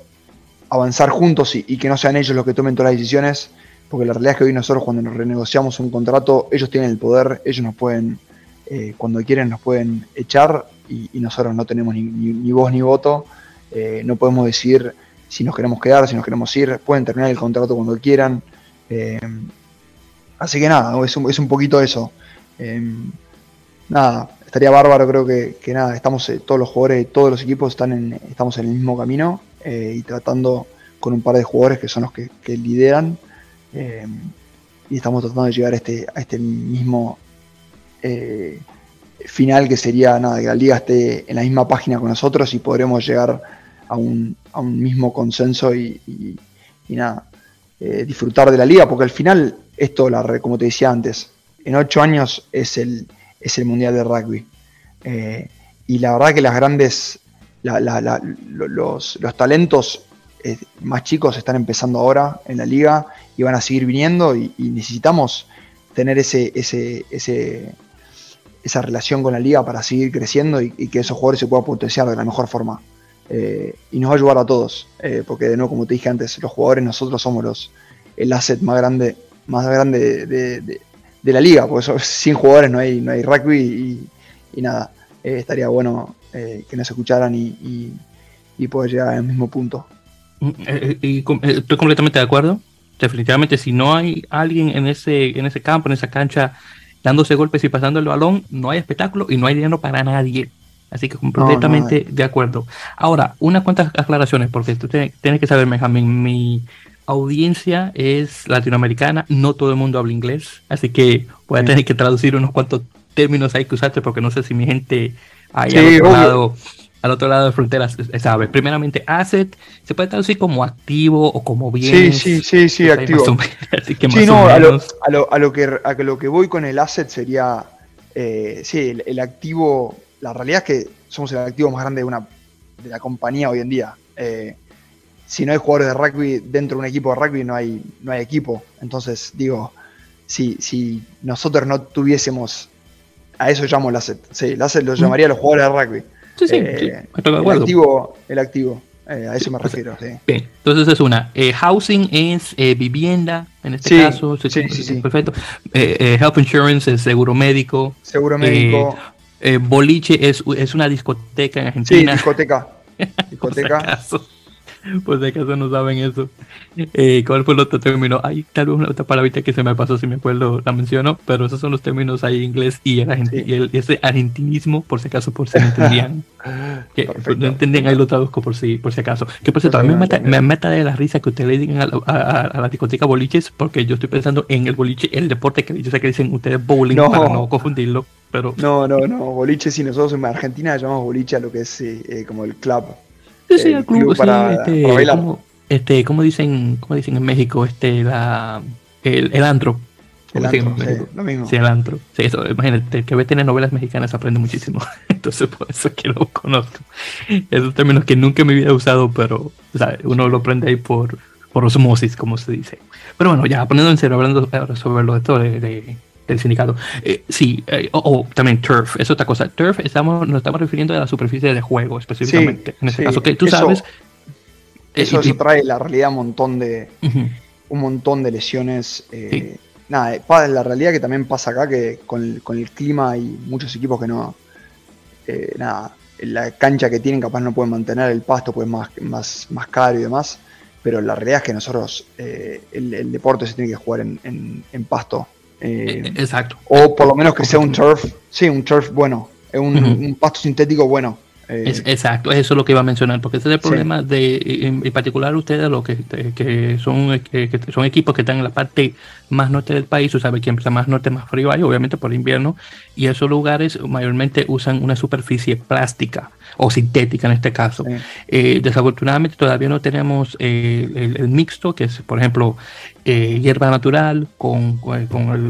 avanzar juntos y, que no sean ellos los que tomen todas las decisiones, porque la realidad es que hoy nosotros cuando nos renegociamos un contrato, ellos tienen el poder, ellos nos pueden, eh, cuando quieren nos pueden echar y, nosotros no tenemos ni, voz ni voto, eh, no podemos decir si nos queremos quedar, si nos queremos ir, pueden terminar el contrato cuando quieran. Eh, así que nada, es un, es un poquito eso. nada, estaría bárbaro, creo que, nada, estamos, todos los jugadores, todos los equipos están en, estamos en el mismo camino y tratando con un par de jugadores que son los que, lideran y estamos tratando de llegar a este, a este mismo final que sería nada, que la liga esté en la misma página con nosotros y podremos llegar a un, a un mismo consenso y, nada, disfrutar de la liga, porque al final esto, la, como te decía antes, en ocho años es el es el Mundial de Rugby. Eh, y la verdad que las grandes, los, talentos eh, más chicos están empezando ahora en la liga y van a seguir viniendo y, necesitamos tener ese, ese, esa relación con la liga para seguir creciendo y, que esos jugadores se puedan potenciar de la mejor forma. Eh, y nos va a ayudar a todos, porque de nuevo, como te dije antes, los jugadores nosotros somos los, el asset más grande, más grande de, de la liga, porque sin jugadores no hay, no hay rugby y, nada, eh, estaría bueno eh, que nos escucharan y, y, poder llegar al mismo punto. Mm, eh, y, estoy completamente de acuerdo. Definitivamente, si no hay alguien en ese, en ese campo, en esa cancha, dándose golpes y pasando el balón, no hay espectáculo y no hay dinero para nadie. Así que completamente de acuerdo. Ahora, unas cuantas aclaraciones, porque tú tienes que saber, Benjamín, mi, audiencia es latinoamericana, no todo el mundo habla inglés, así que voy a tener que traducir unos cuantos términos ahí que usaste porque no sé si mi gente otro lado, al otro lado de fronteras sabe. Primeramente, asset se puede traducir como activo o como bien. Sí, sí, sí, sí, activo. así que sí, no, a lo, a, lo, a, lo, que, a lo que voy con el asset sería, eh, sí, el, activo, la realidad es que somos el activo más grande de, una, de la compañía hoy en día. Eh, si no hay jugadores de rugby dentro de un equipo de rugby, no hay, no hay equipo. Entonces, digo, si, si nosotros no tuviésemos, a eso llamo el asset. Sí, el asset lo llamaría a los jugadores de rugby. Sí, sí, eh, el, activo, el activo, eh, a eso me refiero. Sí. Bien, entonces es una. Eh, housing es vivienda, en este caso. Sí, sí, sí, Perfecto. health insurance es seguro médico. Seguro médico. boliche es, es una discoteca en Argentina. Sí, discoteca. discoteca. Por si acaso no saben eso. Eh, ¿Cuál fue el otro término? Hay tal vez una otra palabrita que se me pasó, si me acuerdo, la menciono, pero esos son los términos ahí en inglés y, el, ese argentinismo, por si acaso, por si no entendían. que no entendían, ahí lo traduzco por si, por si acaso. Que por cierto, a mí me meta de la risa que ustedes le digan a, la discoteca boliches, porque yo estoy pensando en el boliche, el deporte que yo sé que dicen ustedes bowling para no confundirlo. Pero... No, no, no, boliche sí, nosotros en Argentina llamamos boliche a lo que es eh, como el club. Sí, sí, el club, para, este, bailar. Como, este, como dicen, como dicen en México, este, la, el, el antro. El antro, sí, lo mismo. Sí, el antro. Sí, eso, imagínate, el que ve tener novelas mexicanas aprende muchísimo. Entonces, por eso que lo conozco. Esos términos que nunca me había usado, pero uno lo aprende ahí por, por osmosis, como se dice. Pero bueno, ya poniendo en serio, hablando sobre lo de todo, de, del sindicato. Eh, sí, eh, o también turf, es otra cosa. Turf estamos, nos estamos refiriendo a la superficie de juego específicamente. en este caso, que tú sabes. Eh, eso, trae la realidad un montón de un montón de lesiones. Nada, la realidad que también pasa acá que con, con el clima hay muchos equipos que no. nada, la cancha que tienen capaz no pueden mantener el pasto, pues más, más, más caro y demás. Pero la realidad es que nosotros, el, deporte se tiene que jugar en, en pasto eh, eh, exacto. O por lo menos que sea un turf, sí, un turf bueno, un, pasto sintético bueno. Eh. exacto, eso es lo que iba a mencionar, porque ese es el problema de, en, particular ustedes, lo que, que son que, son equipos que están en la parte más norte del país, usted sabe que empieza más norte, más frío hay, obviamente por invierno, y esos lugares mayormente usan una superficie plástica o sintética en este caso. Eh, desafortunadamente todavía no tenemos eh, el, mixto, que es, por ejemplo, eh, hierba natural con, con, el,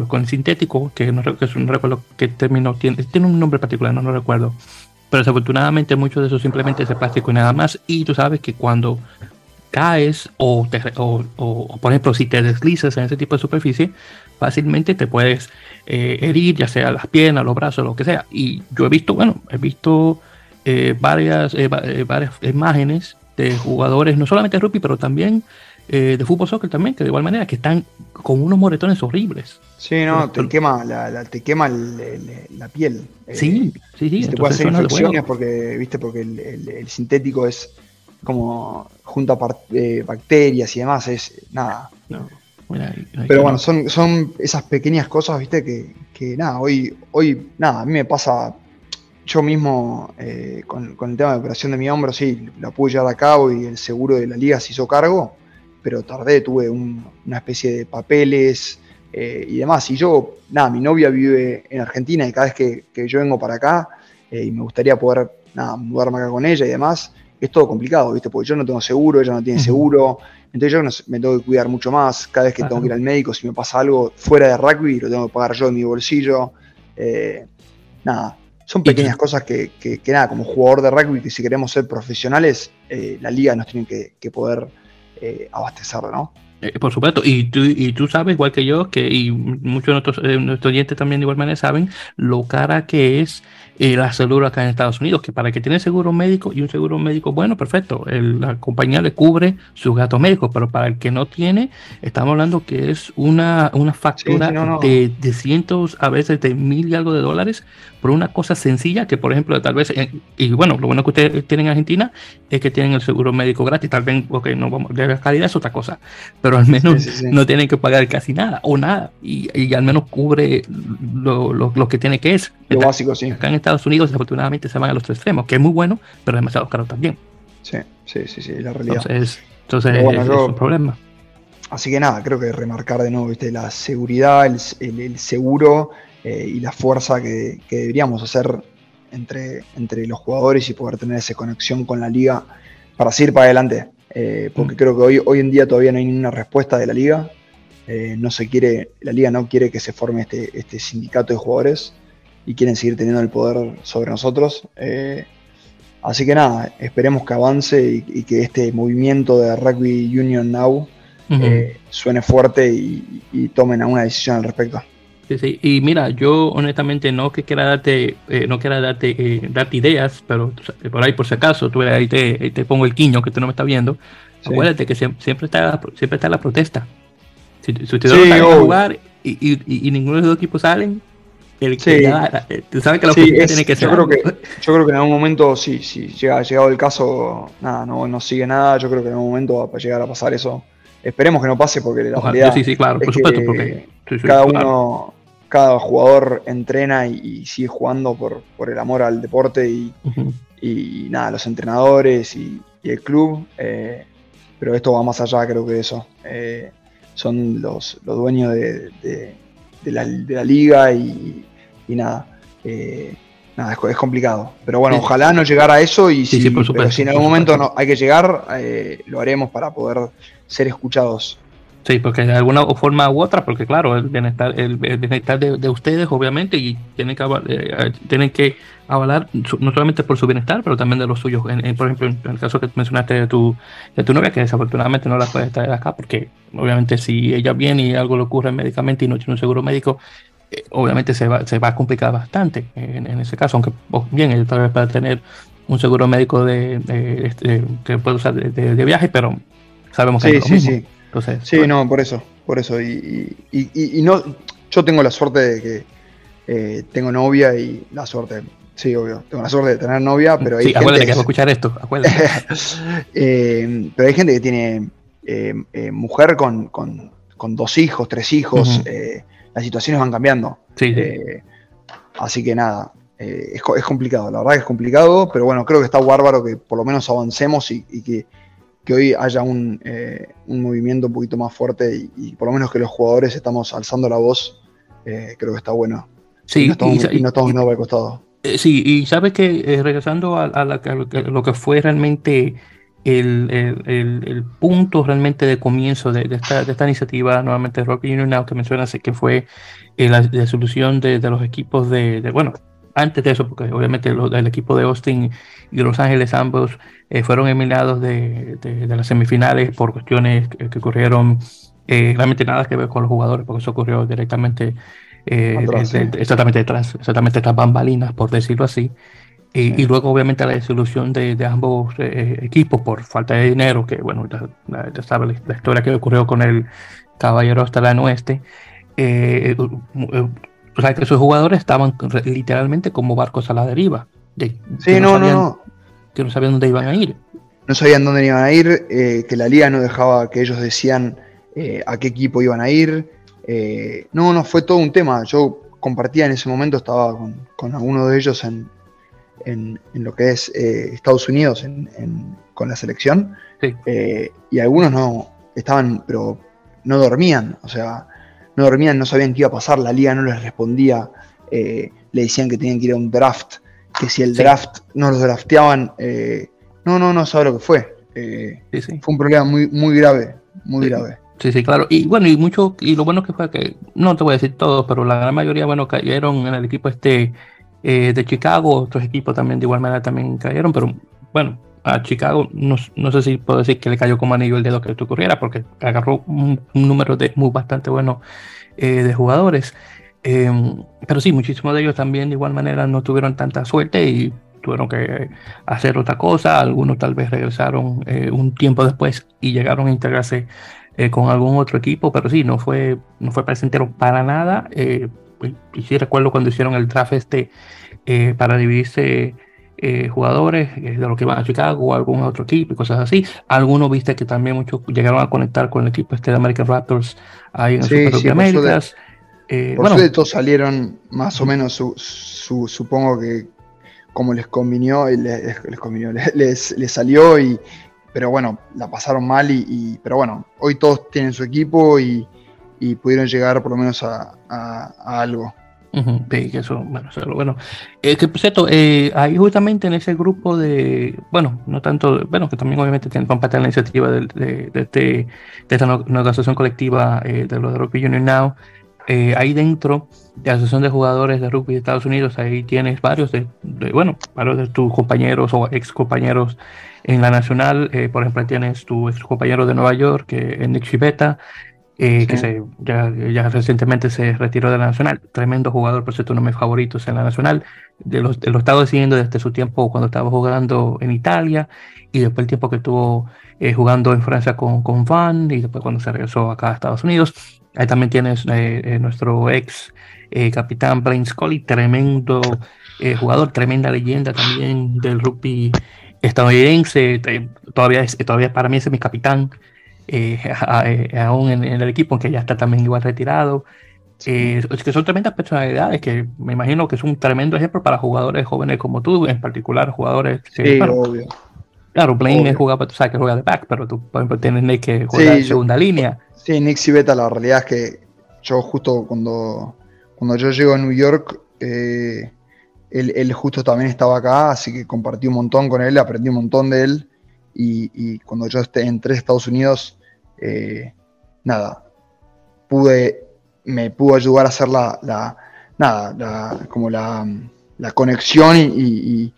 con, el, sintético, que no, que no recuerdo qué término tiene, tiene un nombre particular, no lo recuerdo. Pero desafortunadamente mucho de eso simplemente es plástico y nada más. Y tú sabes que cuando caes o, o, o, por ejemplo si te deslizas en ese tipo de superficie, fácilmente te puedes herir, ya sea las piernas, los brazos, lo que sea. Y yo he visto, bueno, he visto eh, varias, eh, eh, varias imágenes de jugadores, no solamente de rugby, pero también de fútbol soccer también, que de igual manera que están con unos moretones horribles. Sí, no, te quema, la, te quema la piel. Sí, sí, sí. Te puede hacer infecciones porque, viste, porque el, sintético es como junta bacterias y demás, es nada. Pero bueno, son, son esas pequeñas cosas, viste, que, que nada, hoy, hoy, nada, a mí me pasa yo mismo, eh, con, el tema de operación de mi hombro, sí, la pude llevar a cabo y el seguro de la liga se hizo cargo, pero tardé, tuve una especie de papeles eh, y demás. Y yo, nada, mi novia vive en Argentina y cada vez que, yo vengo para acá eh, y me gustaría poder, nada, mudarme acá con ella y demás, es todo complicado, ¿viste? Porque yo no tengo seguro, ella no tiene seguro, entonces yo me tengo que cuidar mucho más. Cada vez que tengo que ir al médico, si me pasa algo fuera de rugby, lo tengo que pagar yo en mi bolsillo. nada, son pequeñas cosas que, que, nada, como jugador de rugby, que si queremos ser profesionales, eh, la liga nos tiene que, poder eh, abastecer, ¿no? Eh, por supuesto, y tú, y tú sabes, igual que yo, que y muchos de nuestros, nuestros oyentes también de igual manera saben lo cara que es la salud acá en Estados Unidos, que para que tiene seguro médico y un seguro médico bueno, perfecto, la compañía le cubre sus gastos médicos, pero para el que no tiene, estamos hablando que es una, una factura De, de, cientos, a veces de mil y algo de dólares por una cosa sencilla que, por ejemplo, tal vez, y bueno, lo bueno que ustedes tienen en Argentina es que tienen el seguro médico gratis, tal vez, porque no vamos, de la calidad es otra cosa, pero al menos no tienen que pagar casi nada o nada, y, y al menos cubre lo, lo, lo, que tiene que es. Lo básico, sí. Acá en Estados Unidos, desafortunadamente, se van a los tres extremos, que es muy bueno, pero demasiado caro también. Sí, sí, sí, sí, la realidad. Entonces, entonces es, un problema. Así que nada, creo que remarcar de nuevo, ¿viste? la seguridad, el, el, el seguro eh, y la fuerza que, deberíamos hacer entre, entre los jugadores y poder tener esa conexión con la liga para seguir para adelante. Eh, porque mm. creo que hoy, hoy en día todavía no hay ninguna respuesta de la liga. Eh, no se quiere, la liga no quiere que se forme este, este sindicato de jugadores y quieren seguir teniendo el poder sobre nosotros. así que nada, esperemos que avance y, que este movimiento de Rugby Union Now suene fuerte y, y tomen alguna decisión al respecto. Y mira, yo honestamente no que quiera darte, eh, no quiera darte, eh, darte ideas, pero por ahí por si acaso, tú ahí te, te pongo el quiño que tú no me estás viendo. Acuérdate que siempre, está, siempre está la protesta. Si, si ustedes sí, a jugar y, y, ninguno de los dos equipos salen, el que ya, eh, tú sabes que la tiene que ser. Yo creo que, yo creo que en algún momento, sí, sí, llega, llegado el caso, nada, no, no sigue nada. Yo creo que en algún momento va a llegar a pasar eso. Esperemos que no pase porque la realidad sí, sí, claro, por supuesto, porque cada uno, cada jugador entrena y, sigue jugando por, por, el amor al deporte y, y nada, los entrenadores y, el club. Eh, pero esto va más allá, creo que de eso. Eh, son los, los dueños de, de, la, de, la, liga y, nada. Eh, nada, es, complicado. Pero bueno, ojalá no llegara a eso y si, si en algún momento no, hay que llegar, eh, lo haremos para poder ser escuchados. Sí, porque de alguna forma u otra, porque claro, el bienestar, el, bienestar de, ustedes, obviamente, y tienen que, eh, tienen que avalar no solamente por su bienestar, pero también de los suyos. por ejemplo, en el caso que mencionaste de tu, de tu novia, que desafortunadamente no la puedes traer acá, porque obviamente si ella viene y algo le ocurre médicamente y no tiene un seguro médico, eh, obviamente se va, se va a complicar bastante en, ese caso, aunque bien, ella tal vez para tener un seguro médico de, este, que puede usar de, viaje, pero sabemos que sí, sí, sí sí, no, por eso, por eso. Y, y, no, yo tengo la suerte de que eh, tengo novia y la suerte, sí, obvio, tengo la suerte de tener novia, pero hay sí, acuérdate que vas a escuchar esto, acuérdate. Eh, pero hay gente que tiene eh, mujer con, con, con, dos hijos, tres hijos, las situaciones van cambiando. Sí, así que nada, es, es, complicado, la verdad que es complicado, pero bueno, creo que está bárbaro que por lo menos avancemos y, que que hoy haya un, eh, un, movimiento un poquito más fuerte y, por lo menos que los jugadores estamos alzando la voz, eh, creo que está bueno. Sí, y no estamos, y, no estamos al costado. Eh, sí, y sabes que regresando a, lo que fue realmente el, el, el, punto realmente de comienzo de, esta, de esta, iniciativa, nuevamente Rock Union Now, que mencionas que fue la, solución de, de, los equipos de, bueno, antes de eso, porque obviamente el equipo de Austin y Los Ángeles ambos eh, fueron eliminados de, de, las semifinales por cuestiones que, ocurrieron eh, realmente nada que ver con los jugadores, porque eso ocurrió directamente eh, exactamente detrás, exactamente tras bambalinas, por decirlo así. Y luego, obviamente, la disolución de, de ambos equipos por falta de dinero, que, bueno, ya, ya sabes la, historia que ocurrió con el caballero hasta la oeste. O sea, que sus jugadores estaban literalmente como barcos a la deriva. sí, no, no, no que no sabían dónde iban a ir. No sabían dónde iban a ir, eh, que la liga no dejaba que ellos decían eh, a qué equipo iban a ir. Eh, no, no, fue todo un tema. Yo compartía en ese momento, estaba con, con alguno de ellos en, en, lo que es Estados Unidos, con la selección. y algunos no estaban, pero no dormían, o sea, no dormían, no sabían qué iba a pasar, la liga no les respondía, le decían que tenían que ir a un draft que si el draft no los drafteaban, eh, no, no, no sabe lo que fue. Eh, fue un problema muy, muy grave, muy grave. Sí, sí, claro. Y bueno, y mucho, y lo bueno que fue que, no te voy a decir todo, pero la gran mayoría, bueno, cayeron en el equipo este eh, de Chicago, otros equipos también de igual manera también cayeron, pero bueno, a Chicago no, no sé si puedo decir que le cayó como anillo el dedo que esto ocurriera, porque agarró un, número de muy bastante bueno de jugadores. Em, pero sí, muchísimos de ellos también de igual manera no tuvieron tanta suerte y tuvieron que hacer otra cosa. Algunos tal vez regresaron eh, un tiempo después y llegaron a integrarse eh, con algún otro equipo, pero sí, no fue, no fue para nada. Eh, y sí recuerdo cuando hicieron el draft este para dividirse jugadores de los que iban a Chicago o algún otro equipo y cosas así. Algunos viste que también muchos llegaron a conectar con el equipo este de American Raptors ahí en sí, Super Américas. Eh, Por bueno, todos salieron más o menos, su, supongo que como les convinió, les, les, les, salió, y, pero bueno, la pasaron mal, y, pero bueno, hoy todos tienen su equipo y, pudieron llegar por lo menos a, algo. Sí, que eso, bueno, eso bueno. Eh, que por cierto, eh, ahí justamente en ese grupo de, bueno, no tanto, bueno, que también obviamente tienen parte de la iniciativa de, de, de, este, de esta negociación colectiva eh, de los de Rugby Union Now, eh, ahí dentro de la Asociación de Jugadores de Rugby de Estados Unidos, ahí tienes varios de, bueno, varios de tus compañeros o ex compañeros en la nacional. Eh, por ejemplo, tienes tu ex compañero de Nueva York, Nick Chivetta, eh, que se, ya, ya, recientemente se retiró de la nacional. Tremendo jugador, por cierto, uno de mis favoritos en la nacional. De los, lo estaba siguiendo desde su tiempo cuando estaba jugando en Italia y después el tiempo que estuvo jugando en Francia con, con Van y después cuando se regresó acá a Estados Unidos. Ahí también tienes eh, eh, nuestro ex eh, capitán Blaine Scully, tremendo eh, jugador, tremenda leyenda también del rugby estadounidense, todavía, todavía para mí es mi capitán, aún en, el equipo, aunque ya está también igual retirado. es que son tremendas personalidades que me imagino que es un tremendo ejemplo para jugadores jóvenes como tú, en particular jugadores sí, obvio. Claro, Blaine jugaba, tú sabes que juega de back, pero tú, por ejemplo, tienes que jugar en segunda línea. Sí, Nick Sibeta, la realidad es que yo justo cuando, cuando yo llego a New York, eh, él, justo también estaba acá, así que compartí un montón con él, aprendí un montón de él. Y, cuando yo entré a Estados Unidos, eh, nada, pude, me pudo ayudar a hacer la, la nada, la, como la, la conexión y,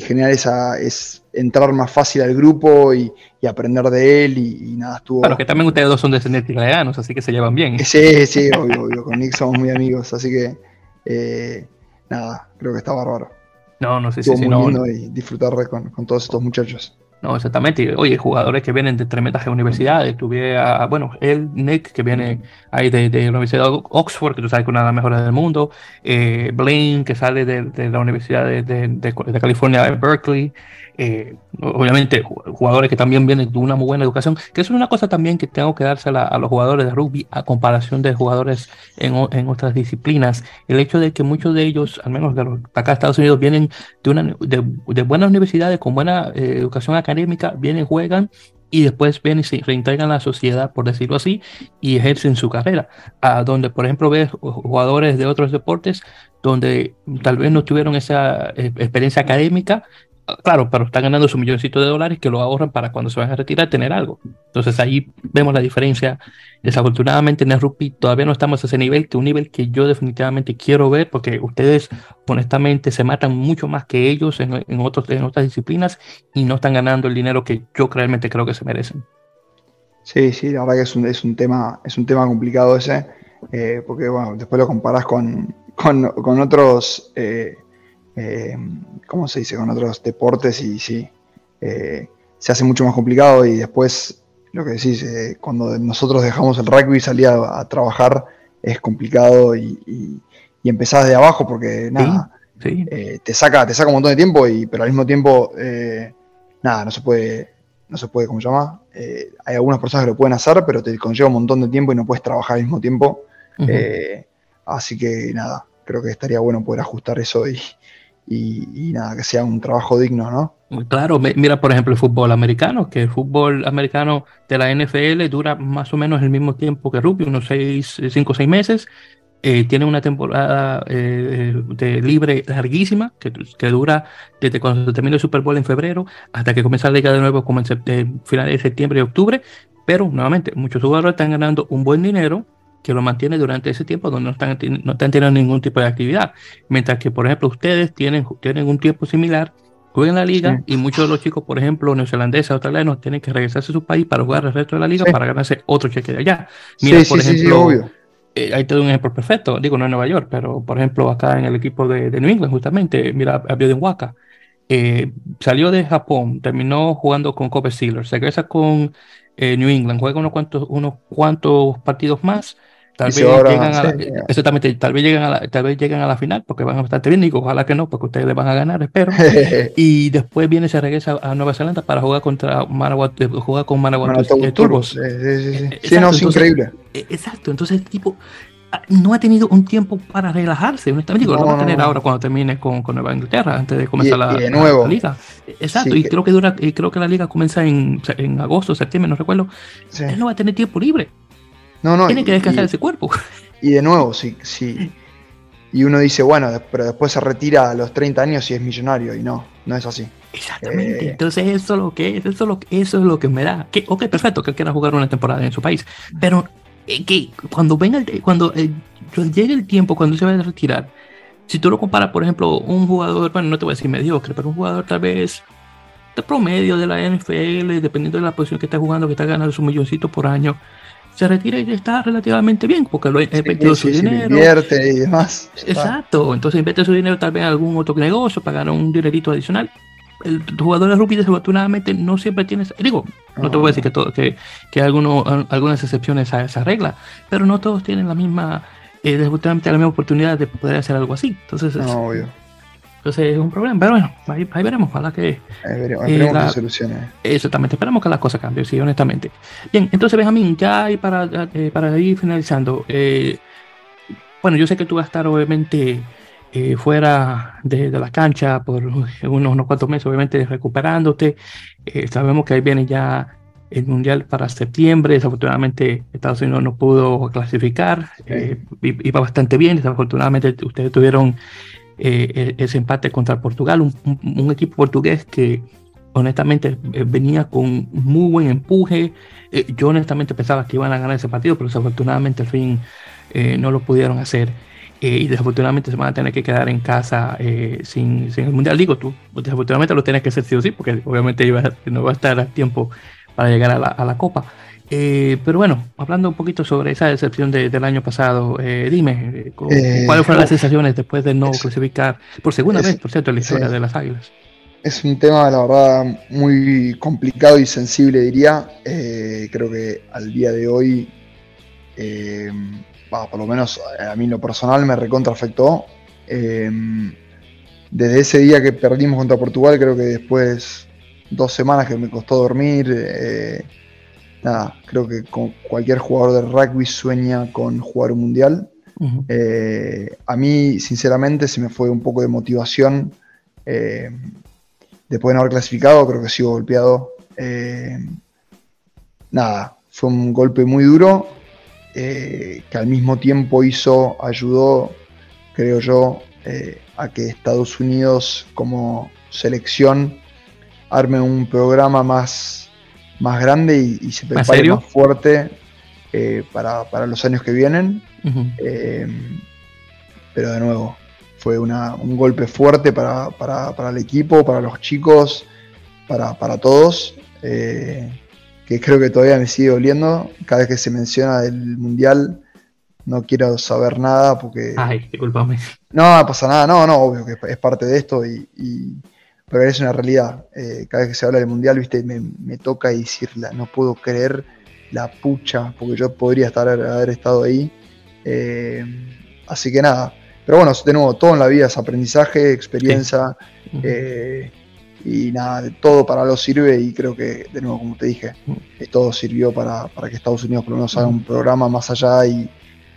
generar esa, es entrar más fácil al grupo y, aprender de él y, nada, estuvo... Claro, que también ustedes dos son descendientes italianos, así que se llevan bien. Sí, sí, obvio, obvio, con Nick somos muy amigos, así que eh, nada, creo que está bárbaro. No, no sé si sí, muy lindo y disfrutar con, con todos estos muchachos. No, exactamente. Oye, jugadores que vienen de tremendas universidades. Tuve a, bueno, el Nick, que viene ahí de, la Universidad de Oxford, que tú sabes que es una de las mejores del mundo. Eh, Blaine, que sale de, la Universidad de, de, California, de Berkeley. Eh, obviamente jugadores que también vienen de una muy buena educación, que es una cosa también que tengo que dársela a los jugadores de rugby a comparación de jugadores en, en otras disciplinas. El hecho de que muchos de ellos, al menos de los acá de Estados Unidos, vienen de, una, de, buenas universidades con buena eh, educación académica, vienen, juegan y después vienen y se reintegran a la sociedad, por decirlo así, y ejercen su carrera. A donde, por ejemplo, ves jugadores de otros deportes donde tal vez no tuvieron esa eh, experiencia académica, Claro, pero están ganando su milloncito de dólares que lo ahorran para cuando se van a retirar tener algo. Entonces ahí vemos la diferencia. Desafortunadamente en el rugby todavía no estamos a ese nivel, que un nivel que yo definitivamente quiero ver, porque ustedes honestamente se matan mucho más que ellos en, otros, en otras disciplinas y no están ganando el dinero que yo realmente creo que se merecen. Sí, sí, la verdad que es un, es un, tema, es un tema complicado ese, eh, porque bueno, después lo comparás con, con, otros... Eh, eh, ¿cómo se dice?, con otros deportes y sí, eh, se hace mucho más complicado y después, lo que decís, eh, cuando nosotros dejamos el rugby y salir a, trabajar es complicado y, y, empezás de abajo porque nada, te, saca, te saca un montón de tiempo, y, pero al mismo tiempo, nada, no se puede, no se puede, ¿cómo se llama? hay algunas personas que lo pueden hacer, pero te conlleva un montón de tiempo y no puedes trabajar al mismo tiempo. así que nada, creo que estaría bueno poder ajustar eso y, y, nada, que sea un trabajo digno, ¿no? Claro, mira por ejemplo el fútbol americano, que el fútbol americano de la NFL dura más o menos el mismo tiempo que rugby, unos 5 o 6 meses. Eh, tiene una temporada eh, de libre larguísima, que, que, dura desde cuando se termina el Super Bowl en febrero hasta que comienza la liga de nuevo como en finales de septiembre y octubre. Pero nuevamente, muchos jugadores están ganando un buen dinero que lo mantiene durante ese tiempo donde no están, no están teniendo ningún tipo de actividad. Mientras que, por ejemplo, ustedes tienen, tienen un tiempo similar, juegan la liga y muchos de los chicos, por ejemplo, neozelandeses, australianos, tienen que regresarse a su país para jugar el resto de la liga para ganarse otro cheque de allá. Mira, por ejemplo, eh, ahí te doy un ejemplo perfecto, digo, no en Nueva York, pero por ejemplo, acá en el equipo de, New England, justamente, mira, a Bioden Waka. Eh, salió de Japón, terminó jugando con Kobe Steelers, regresa con eh, New England, juega unos cuantos, unos cuantos partidos más Tal vez, llegan a la, exactamente, tal vez llegan a la, tal vez llegan a la final porque van bastante bien, digo, ojalá que no, porque ustedes van a ganar, espero. y después viene, se regresa a Nueva Zelanda para jugar contra Manawat, eh, jugar con Manawat Turbos. Sí, sí, sí. sí no, es increíble. Eh, exacto, entonces tipo ah, no ha tenido un tiempo para relajarse, honestamente. Digo, lo va a tener ahora cuando termine con, con, Nueva Inglaterra, antes de comenzar la, liga. Exacto, y creo que dura, y creo que la liga comienza en, en agosto, septiembre, no recuerdo. Él no va a tener tiempo libre. Tiene que descansar ese cuerpo. Y de nuevo, sí, sí. Y uno dice, bueno, pero después se retira a los 30 años y es millonario. Y no, no es así. Exactamente. Eh, Entonces eso es lo que es, eso es lo, eso es lo que me da. Que, ok, perfecto, que quiera jugar una temporada en su país. Pero eh, que cuando venga el, cuando eh, llegue el tiempo, cuando se vaya a retirar, si tú lo comparas, por ejemplo, un jugador, bueno, no te voy a decir mediocre, pero un jugador tal vez de promedio de la NFL, dependiendo de la posición que está jugando, que está ganando su milloncito por año, se retira y está relativamente bien, porque lo ha invertido su dinero. Invierte y demás. Exacto, entonces invierte su dinero tal vez en algún otro negocio para ganar un dinerito adicional. El jugador de rugby desafortunadamente no siempre tiene, digo, no, te voy a decir que, todo, que, que alguno, algunas excepciones a esa regla, pero no todos tienen la misma eh, desafortunadamente la misma oportunidad de poder hacer algo así. Entonces, no, obvio. Entonces es un problema, pero bueno, ahí, ahí veremos, ojalá que... Ahí veremos, eh, que solucione. Exactamente, esperamos que las cosas cambien, sí, honestamente. Bien, entonces Benjamín, ya hay para, eh, para ir finalizando, eh, bueno, yo sé que tú vas a estar obviamente fuera de, de, la cancha por unos, unos, cuantos meses, obviamente recuperándote. sabemos que ahí viene ya el Mundial para septiembre. Desafortunadamente Estados Unidos no pudo clasificar. iba bastante bien. Desafortunadamente ustedes tuvieron eh, ese empate contra Portugal, un, equipo portugués que honestamente eh, venía con muy buen empuje. Eh, yo honestamente pensaba que iban a ganar ese partido, pero desafortunadamente al fin no lo pudieron hacer. y desafortunadamente se van a tener que quedar en casa sin, el mundial. Digo, tú, desafortunadamente lo tienes que hacer sí o sí, porque obviamente no va a estar a tiempo para llegar a la Copa. Eh, pero bueno, hablando un poquito sobre esa decepción del año pasado, eh, dime, eh, ¿cuáles fueron las sensaciones después de no clasificar por segunda vez, por cierto, en la historia de las Águilas? Es un tema, la verdad, muy complicado y sensible, diría. creo que al día de hoy, por lo menos a mí lo personal me recontra afectó. desde ese día que perdimos contra Portugal, creo que después dos semanas que me costó dormir nada, creo que cualquier jugador de rugby sueña con jugar un mundial. Eh, a mí, sinceramente, se me fue un poco de motivación eh, después de no haber clasificado, creo que sigo golpeado. Eh, nada, fue un golpe muy duro que al mismo tiempo hizo, ayudó, creo yo, a que Estados Unidos como selección arme un programa más más grande y, se prepare más fuerte eh, para, los años que vienen. Eh, pero de nuevo, fue un golpe fuerte para, el equipo, para los chicos, para, todos. Eh, que creo que todavía me sigue doliendo. Cada vez que se menciona el mundial, no quiero saber nada porque. Ay, discúlpame. No, no pasa nada, no, no, obvio que es parte de esto y pero es una realidad. Eh, cada vez que se habla del mundial, viste, me, toca decirla, no puedo creer la pucha, porque yo podría estar haber estado ahí. Eh, así que nada. Pero bueno, de nuevo, todo en la vida es aprendizaje, experiencia. Eh, y nada, todo para lo sirve y creo que, de nuevo, como te dije, todo sirvió para, que Estados Unidos por lo menos haga un programa más allá y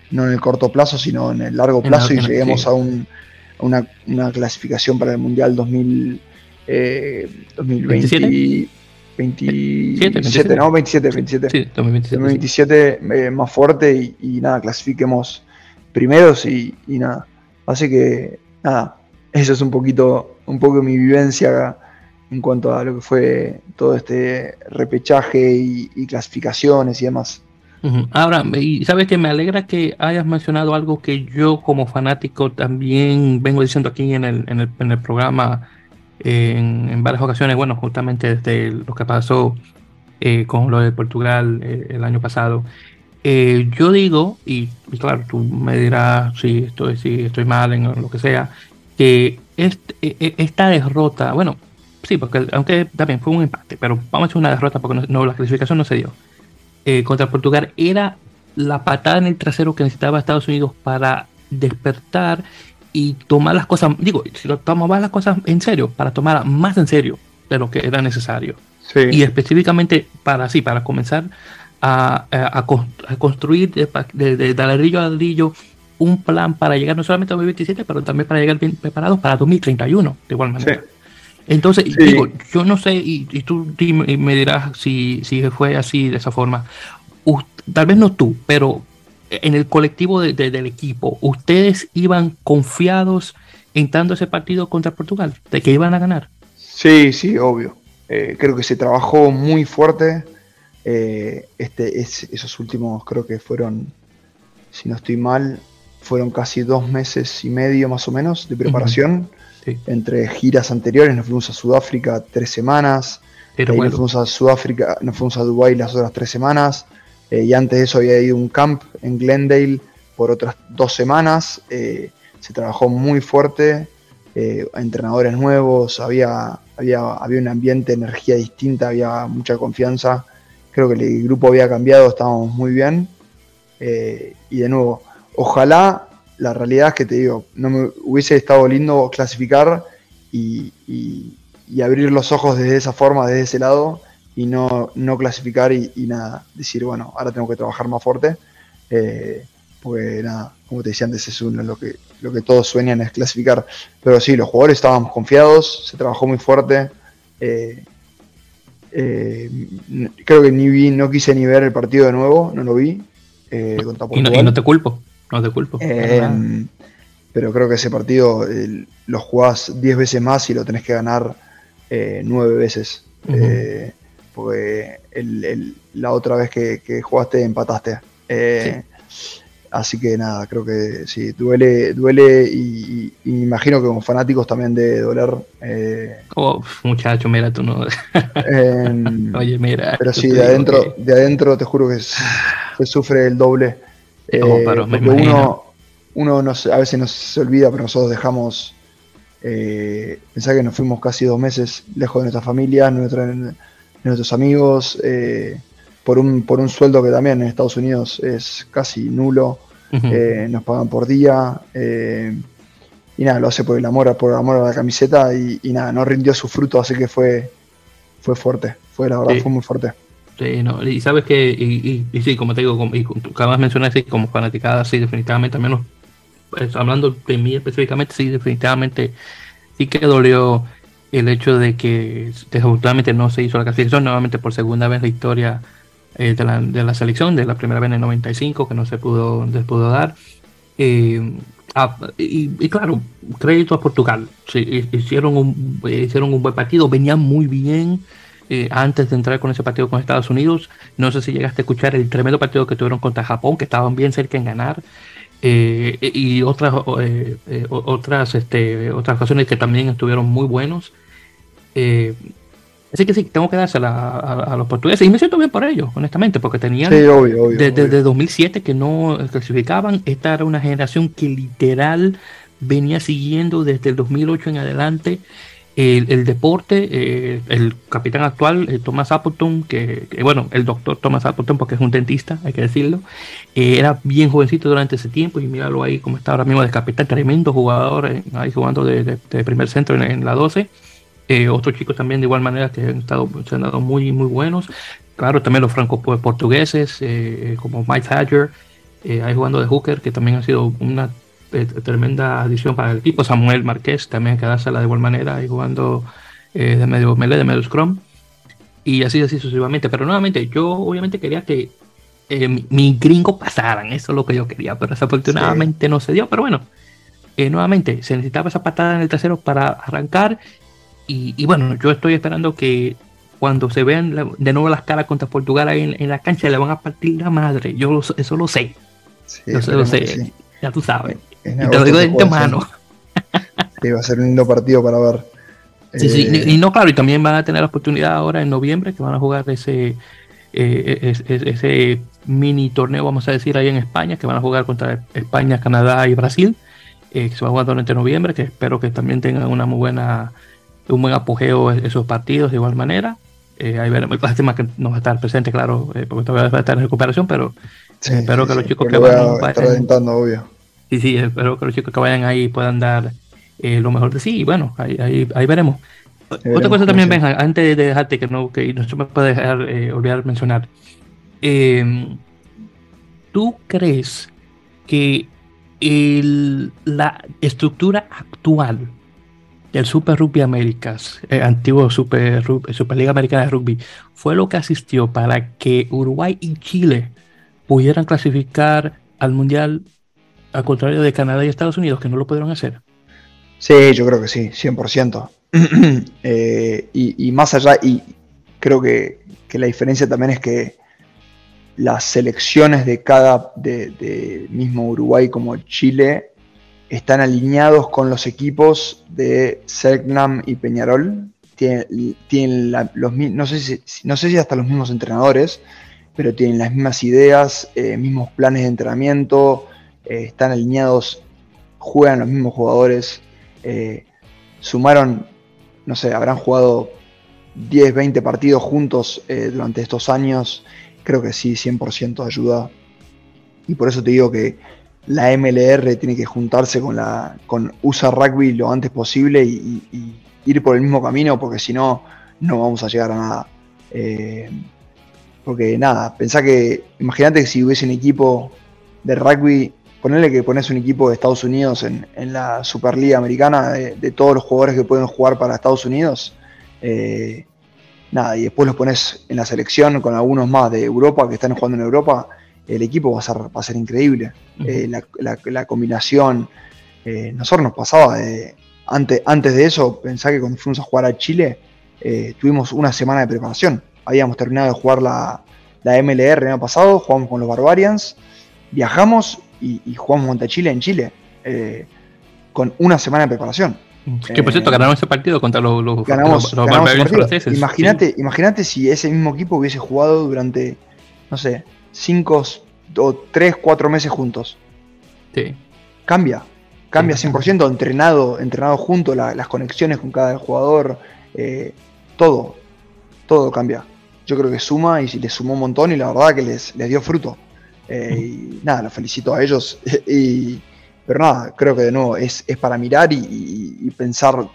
no en el corto plazo, sino en el largo plazo y lleguemos a, un, una, una, clasificación para el Mundial 2000, 2020, 27, ¿no? 27, 27. Sí, 2027, eh, más fuerte y, nada, clasifiquemos primeros y, nada. Así que nada, eso es un poquito, un poco mi vivencia en cuanto a lo que fue todo este repechaje y, clasificaciones y demás. Ahora, y sabes que me alegra que hayas mencionado algo que yo como fanático también vengo diciendo aquí en el, en el, en el programa en, varias ocasiones, bueno, justamente desde lo que pasó eh, con lo de Portugal eh, el año pasado. Eh, yo digo, y, claro, tú me dirás si estoy, si estoy mal en lo que sea, que este, e, e, esta derrota, bueno, sí, porque aunque también fue un empate, pero vamos a hacer una derrota porque no, la clasificación no se dio. contra Portugal era la patada en el trasero que necesitaba Estados Unidos para despertar y tomar las cosas, digo, si lo tomaba las cosas en serio, para tomar más en serio de lo que era necesario. Y específicamente para así, para comenzar a, a, construir de, de, ladrillo a ladrillo un plan para llegar no solamente a 2027, pero también para llegar bien preparados para 2031, de igual manera. Entonces, digo, yo no sé, y, tú me dirás si, si fue así de esa forma. tal vez no tú, pero en el colectivo del equipo, ¿ustedes iban confiados entrando ese partido contra Portugal? ¿De que iban a ganar? Sí, sí, obvio. Eh, creo que se trabajó muy fuerte. Eh, este, esos últimos, creo que fueron, si no estoy mal, fueron casi dos meses y medio más o menos de preparación. Entre giras anteriores, nos fuimos a Sudáfrica tres semanas. Pero nos fuimos a Sudáfrica, nos fuimos a Dubái las otras tres semanas. Eh, y antes de eso había ido a un camp en Glendale por otras dos semanas. Eh, se trabajó muy fuerte, eh, entrenadores nuevos, había, había, había un ambiente, energía distinta, había mucha confianza. Creo que el grupo había cambiado, estábamos muy bien. y de nuevo, ojalá, la realidad es que te digo, no me hubiese estado lindo clasificar y, abrir los ojos desde esa forma, desde ese lado, y no, no clasificar y, nada, decir, bueno, ahora tengo que trabajar más fuerte. Eh, porque nada, como te decía antes, es uno lo que, lo que todos sueñan es clasificar. Pero sí, los jugadores estábamos confiados, se trabajó muy fuerte. Eh, eh, creo que ni vi, no quise ni ver el partido de nuevo, no lo vi. Eh, y, no, te culpo, no te culpo. pero creo que ese partido lo jugás 10 veces más y lo tenés que ganar 9 veces. Porque la otra vez que, jugaste empataste. Así que nada, creo que sí, duele, duele y, y, imagino que como fanáticos también de doler. Eh, oh, muchacho, mira, tú no. Em, Oye, mira. Pero sí, de adentro, de adentro te juro que se sufre el doble. Eh, uno, uno a veces nos se olvida, pero nosotros dejamos. Eh, pensar que nos fuimos casi dos meses lejos de nuestra familia, de nuestros amigos. Eh, por un, por un sueldo que también en Estados Unidos es casi nulo. Eh, nos pagan por día. Eh, y nada, lo hace por el amor, por amor a la camiseta y, nada, no rindió su fruto, así que fue, fue fuerte. Fue la verdad, fue muy fuerte. Sí, no, y sabes que, y, sí, como te digo, y cada vez mencionaste como fanaticada, sí, definitivamente, al menos pues, hablando de mí específicamente, sí, definitivamente sí que dolió el hecho de que desafortunadamente no se hizo la clasificación nuevamente por segunda vez la historia eh, de, la, de, la, selección, de la primera vez en el 95, que no se pudo, se pudo dar. Eh, ah, y, claro, crédito a Portugal. hicieron, un, hicieron un buen partido, venían muy bien. Eh, antes de entrar con ese partido con Estados Unidos. No sé si llegaste a escuchar el tremendo partido que tuvieron contra Japón, que estaban bien cerca en ganar. Y otras otras este, otras ocasiones que también estuvieron muy buenos. Así que sí, tengo que dársela a, los portugueses y me siento bien por ellos, honestamente, porque tenían desde 2007 que no clasificaban. Esta era una generación que literal venía siguiendo desde el 2008 en adelante el, deporte. Eh, el capitán actual, eh, Thomas Appleton, que, bueno, el doctor Thomas Appleton, porque es un dentista, hay que decirlo, eh, era bien jovencito durante ese tiempo y míralo ahí como está ahora mismo de capitán, tremendo jugador, ahí jugando de, primer centro en, en la 12. Eh, otros chicos también de igual manera que han estado se han dado muy muy buenos claro también los francos portugueses eh, como Mike Thatcher eh, ahí jugando de hooker que también ha sido una tremenda adición para el equipo Samuel Marqués también que dársela de igual manera ahí jugando de medio melee de medio scrum y así así sucesivamente pero nuevamente yo obviamente quería que mi, gringo pasaran eso es lo que yo quería pero desafortunadamente no se dio pero bueno nuevamente se necesitaba esa patada en el trasero para arrancar y, bueno, yo estoy esperando que cuando se vean de nuevo las caras contra Portugal ahí en, la cancha le van a partir la madre. Yo eso lo sé. yo lo sé. Ya tú sabes. Y te lo digo de antemano. Sí, va a ser un lindo partido para ver. Sí, sí, eh, y, no, claro, y también van a tener la oportunidad ahora en noviembre que van a jugar ese, eh, ese, mini torneo, vamos a decir, ahí en España, que van a jugar contra España, Canadá y Brasil, eh, que se va a jugar durante noviembre, que espero que también tengan una muy buena un buen apogeo esos partidos de igual manera. Eh, ahí veremos. Lástima que no va a estar presente, claro, eh, porque todavía va a estar en recuperación, pero espero que los chicos que vayan. vayan obvio. Sí, sí, espero que los chicos que vayan ahí puedan dar eh, lo mejor de sí. Y bueno, ahí, ahí, ahí veremos. Otra cosa también, Benja, antes de dejarte que no, que no se me puede dejar eh, olvidar mencionar. Em, ¿Tú crees que el, la estructura actual el Super Rugby Américas, el antiguo Super Superliga Americana de Rugby, fue lo que asistió para que Uruguay y Chile pudieran clasificar al Mundial, al contrario de Canadá y Estados Unidos, que no lo pudieron hacer. Sí, yo creo que sí, 100%. Eh, y, más allá, y creo que, la diferencia también es que las selecciones de cada, de mismo Uruguay como Chile, están alineados con los equipos de Selknam y Peñarol. Tienen, los, no, sé si, no sé si hasta los mismos entrenadores, pero tienen las mismas ideas, eh, mismos planes de entrenamiento, eh, están alineados, juegan los mismos jugadores. Eh, sumaron, no sé, habrán jugado 10, 20 partidos juntos durante estos años. Creo que sí, 100% ayuda. Y por eso te digo que la MLR tiene que juntarse con la con USA Rugby lo antes posible y, ir por el mismo camino, porque si no, no vamos a llegar a nada. Eh, porque nada, pensá que, imagínate que si hubiese un equipo de rugby, ponerle que pones un equipo de Estados Unidos en, la Superliga Americana, de, todos los jugadores que pueden jugar para Estados Unidos, eh, nada, y después los pones en la selección con algunos más de Europa que están jugando en Europa, el equipo va a ser, va a ser increíble. Eh, la, combinación, eh, nosotros nos pasaba de, antes, antes de eso, pensá que cuando fuimos a jugar a Chile, tuvimos una semana de preparación. Habíamos terminado de jugar la, la MLR el año pasado, jugamos con los Barbarians, viajamos y, jugamos contra Chile en Chile, con una semana de preparación. Que por cierto, ganaron ese partido contra los, los, ganamos, franceses. Imagínate, si ese mismo equipo hubiese jugado durante, no sé, cinco o tres, cuatro meses juntos. Sí. Cambia, cambia 100%, entrenado, entrenado junto, las conexiones con cada jugador, eh, todo, todo cambia. Yo creo que suma y le sumó un montón y la verdad que les, les dio fruto. Eh, y nada, los felicito a ellos. y, pero nada, creo que de nuevo es, para mirar y, pensar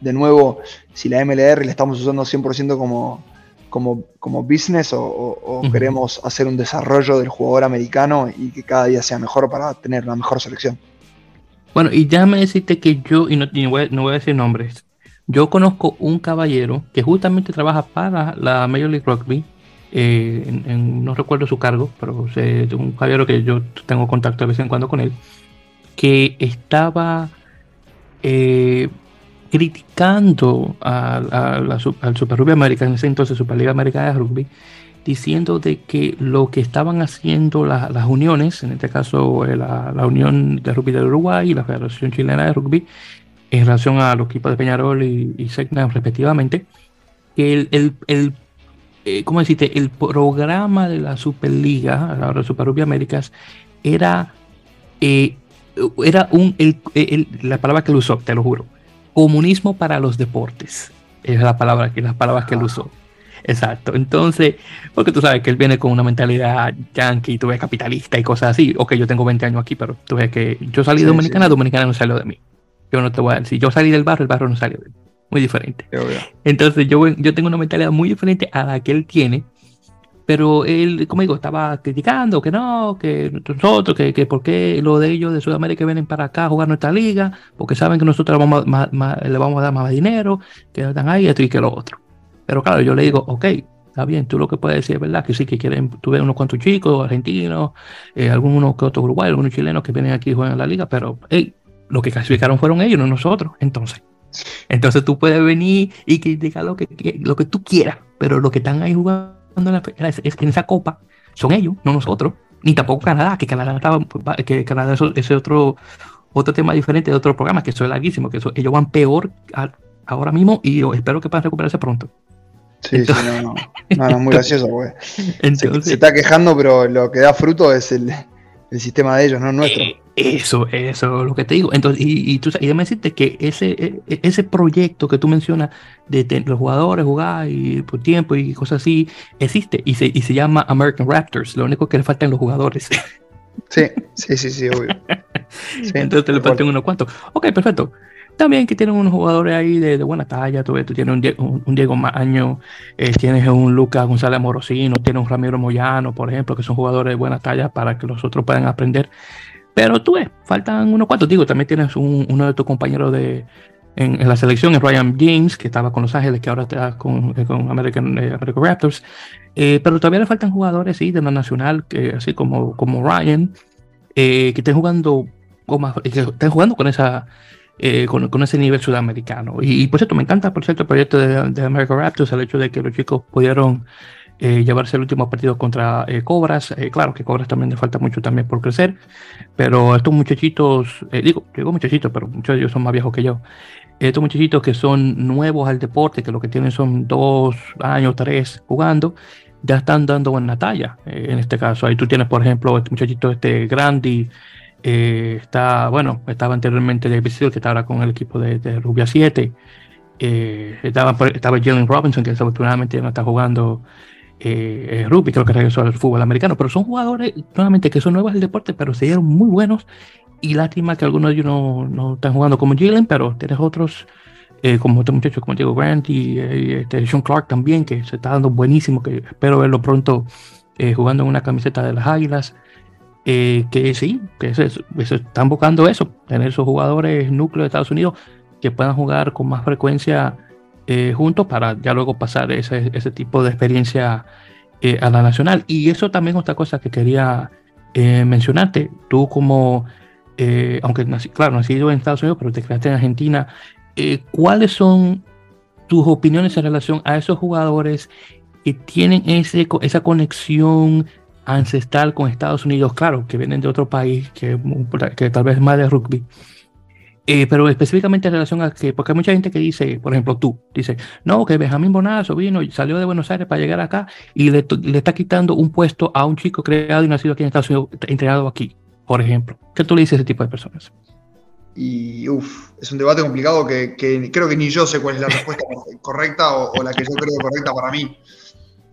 de nuevo si la MLR la estamos usando 100% como, como, como business o, queremos hacer un desarrollo del jugador americano y que cada día sea mejor para tener una mejor selección. Bueno, y ya me deciste que yo, y no, voy, a decir nombres, yo conozco un caballero que justamente trabaja para la Major League Rugby, eh, no recuerdo su cargo, pero es un caballero que yo tengo contacto de vez en cuando con él, que estaba eh, criticando a, al Super Rugby Americano, en ese entonces Superliga Americana de Rugby, diciendo de que lo que estaban haciendo las uniones, en este caso eh, la, Unión de Rugby de Uruguay y la Federación Chilena de Rugby, en relación a los equipos de Peñarol y, y respectivamente, que el, el, el eh, ¿cómo decirte? El programa de la Superliga, la Super Rugby Américas, era, eh, era un, la palabra que lo usó, te lo juro, comunismo para los deportes. Es la palabra que las palabras que él usó. Exacto. Entonces, porque tú sabes que él viene con una mentalidad yankee, tú ves capitalista y cosas así. Ok, yo tengo 20 años aquí, pero tú ves que yo salí de Dominicana, Dominicana no salió de mí. Yo no te voy a decir, yo salí del barrio, el barrio no salió de mí. Muy diferente. Entonces, yo, yo tengo una mentalidad muy diferente a la que él tiene pero él, como digo, estaba criticando que no, que nosotros, que, que por qué lo de ellos de Sudamérica vienen para acá a jugar nuestra liga, porque saben que nosotros le vamos, le vamos a dar más dinero, que están ahí, esto y que lo otro. Pero claro, yo le digo, ok, está bien, tú lo que puedes decir es verdad, que sí, que quieren, tú ves unos cuantos chicos, argentinos, eh, algunos que otros uruguayos, algunos chilenos que vienen aquí y juegan en la liga, pero hey, lo que clasificaron fueron ellos, no nosotros. Entonces, entonces tú puedes venir y criticar lo que, lo que tú quieras, pero los que están ahí jugando en esa copa son ellos, no nosotros, ni tampoco Canadá, que Canadá estaba, que Canadá es ese otro, otro tema diferente de otro programa, que eso es larguísimo, que ellos van peor ahora mismo y yo espero que puedan recuperarse pronto. Sí, sí, no, no, no, muy gracioso, porque se, se, está quejando, pero lo que da fruto es el, el sistema de ellos, no nuestro. Eh, eso, eso es lo que te digo. Entonces, y, y tú y déjame decirte que ese, e, e, ese proyecto que tú mencionas de, los jugadores jugar y por tiempo y cosas así, existe y se, y se llama American Raptors. Lo único que le faltan los jugadores. Sí, sí, sí, sí, obvio. Entonces le faltan unos cuantos. Ok, perfecto. También que tienen unos jugadores ahí de, buena talla, tú, tú tienes un Diego, un, Diego Maño, eh, tienes un Lucas González Morosino, tienes un Ramiro Moyano, por ejemplo, que son jugadores de buena talla para que los otros puedan aprender. Pero tú ves, faltan unos cuantos. Digo, también tienes uno de tus compañeros de, en, la selección, es Ryan James, que estaba con Los Ángeles, que ahora está con, eh, con American, eh, American, Raptors. pero todavía le faltan jugadores, sí, de la nacional, que, así como, como Ryan, que estén jugando, que estén jugando con esa eh, con, con, ese nivel sudamericano. Y, por cierto, me encanta, por cierto, el proyecto de, de American Raptors, el hecho de que los chicos pudieron eh, llevarse el último partido contra eh, Cobras. claro que Cobras también le falta mucho también por crecer, pero estos muchachitos, digo, digo muchachitos, pero muchos de ellos son más viejos que yo. Estos muchachitos que son nuevos al deporte, que lo que tienen son dos años, tres jugando, ya están dando buena talla. en este caso, ahí tú tienes, por ejemplo, este muchachito, este Grandi, eh, está, bueno, estaba anteriormente David Steele, que está ahora con el equipo de, Rubia 7. Eh, estaba, estaba Jalen Robinson, que desafortunadamente no está jugando eh, rugby, creo que regresó al fútbol americano, pero son jugadores nuevamente que son nuevos del deporte, pero se dieron muy buenos y lástima que algunos de ellos no, no están jugando como Jalen, pero tienes otros eh, como este muchacho como Diego Grant y este Sean Clark también, que se está dando buenísimo, que espero verlo pronto jugando en una camiseta de las Águilas. que sí, que se, están buscando eso, tener esos jugadores núcleos de Estados Unidos que puedan jugar con más frecuencia eh, juntos para ya luego pasar ese, ese tipo de experiencia eh, a la nacional. Y eso también otra cosa que quería eh, mencionarte. Tú como, aunque nací, claro, nacido en Estados Unidos, pero te creaste en Argentina, ¿cuáles son tus opiniones en relación a esos jugadores que tienen ese, esa conexión ancestral con Estados Unidos? Claro, que vienen de otro país, que, que tal vez más de rugby eh, pero específicamente en relación a que, porque hay mucha gente que dice, por ejemplo, tú, dice, no, que Benjamín Bonazo vino y salió de Buenos Aires para llegar acá y le, le, está quitando un puesto a un chico creado y nacido aquí en Estados Unidos, entrenado aquí, por ejemplo. ¿Qué tú le dices a ese tipo de personas? Y uff, es un debate complicado que, que, creo que ni yo sé cuál es la respuesta correcta o, la que yo creo correcta para mí.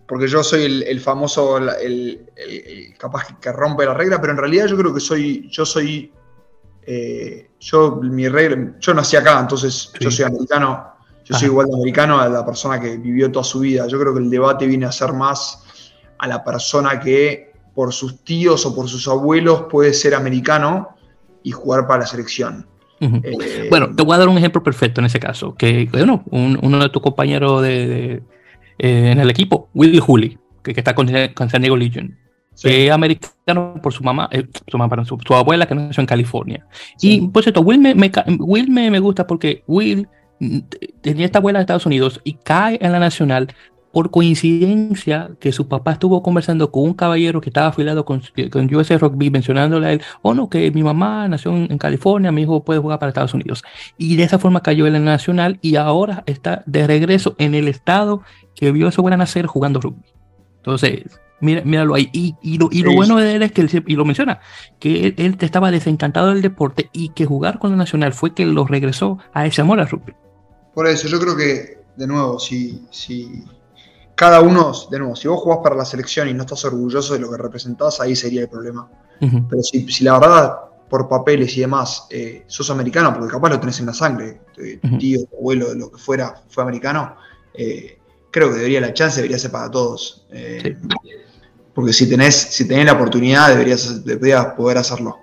Porque yo soy el, el famoso, el, el, capaz que rompe la regla, pero en realidad yo creo que soy, yo soy eh, yo, mi regla, yo nací acá, entonces yo soy americano, yo soy igual de americano a la persona que vivió toda su vida. Yo creo que el debate viene a ser más a la persona que por sus tíos o por sus abuelos puede ser americano y jugar para la selección. Eh, bueno, te voy a dar un ejemplo perfecto en ese caso, que bueno, uno de tus compañeros de, eh, en el equipo, Willy Juli, que, está con, con San Diego Legion, es americano por su mamá, eh, su, mamá su, abuela que nació en California. Y por cierto, Will, me, Will me, me, gusta porque Will tenía esta abuela de Estados Unidos y cae en la nacional por coincidencia que su papá estuvo conversando con un caballero que estaba afiliado con, con USA Rugby, mencionándole a él, oh no, que mi mamá nació en, California, mi hijo puede jugar para Estados Unidos. Y de esa forma cayó en la nacional y ahora está de regreso en el estado que vio a su abuela nacer jugando rugby. Entonces, Mira, míralo ahí. Y, lo, bueno de él es que él, y lo menciona, que él, estaba desencantado del deporte y que jugar con la Nacional fue que lo regresó a ese amor al rugby. Por eso, yo creo que, de nuevo, si, si cada uno, de nuevo, si vos jugás para la selección y no estás orgulloso de lo que representás, ahí sería el problema. Pero si, si, la verdad, por papeles y demás, eh, sos americano, porque capaz lo tenés en la sangre, tu tío, tu abuelo, lo que fuera, fue americano, eh, creo que debería la chance, debería ser para todos. Eh, porque si tenés, si tenés la oportunidad deberías, deberías poder hacerlo.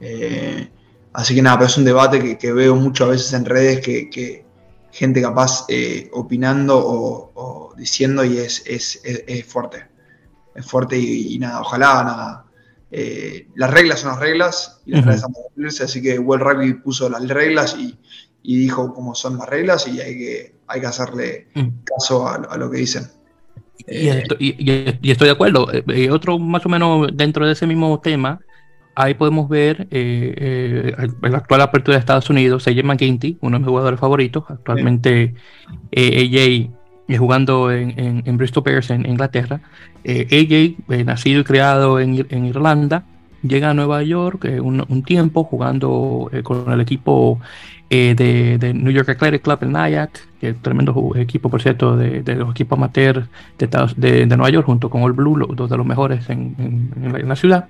Eh, así que nada, pero es un debate que, veo muchas veces en redes que, gente capaz eh, opinando o, diciendo y es, es, fuerte. Es fuerte y, nada, ojalá nada. Eh, las reglas son las reglas y las reglas son cumplirse, así que World Rugby puso las reglas y, dijo cómo son las reglas y hay que, hay que hacerle mm. caso a lo que dicen. Y, estoy, de acuerdo. Eh, eh, otro más o menos dentro de ese mismo tema, ahí podemos ver eh, la actual apertura de Estados Unidos, AJ McGinty, uno de mis jugadores favoritos, actualmente AJ jugando en, en, Bristol Bears en Inglaterra. AJ, nacido y criado en, Irlanda, llega a Nueva York un, tiempo jugando con el equipo eh, de, New York Athletic Club, el NIAC, que es tremendo equipo, por cierto, de, los equipos amateurs de, de, Nueva York, junto con All Blue, dos de los mejores en, la, ciudad.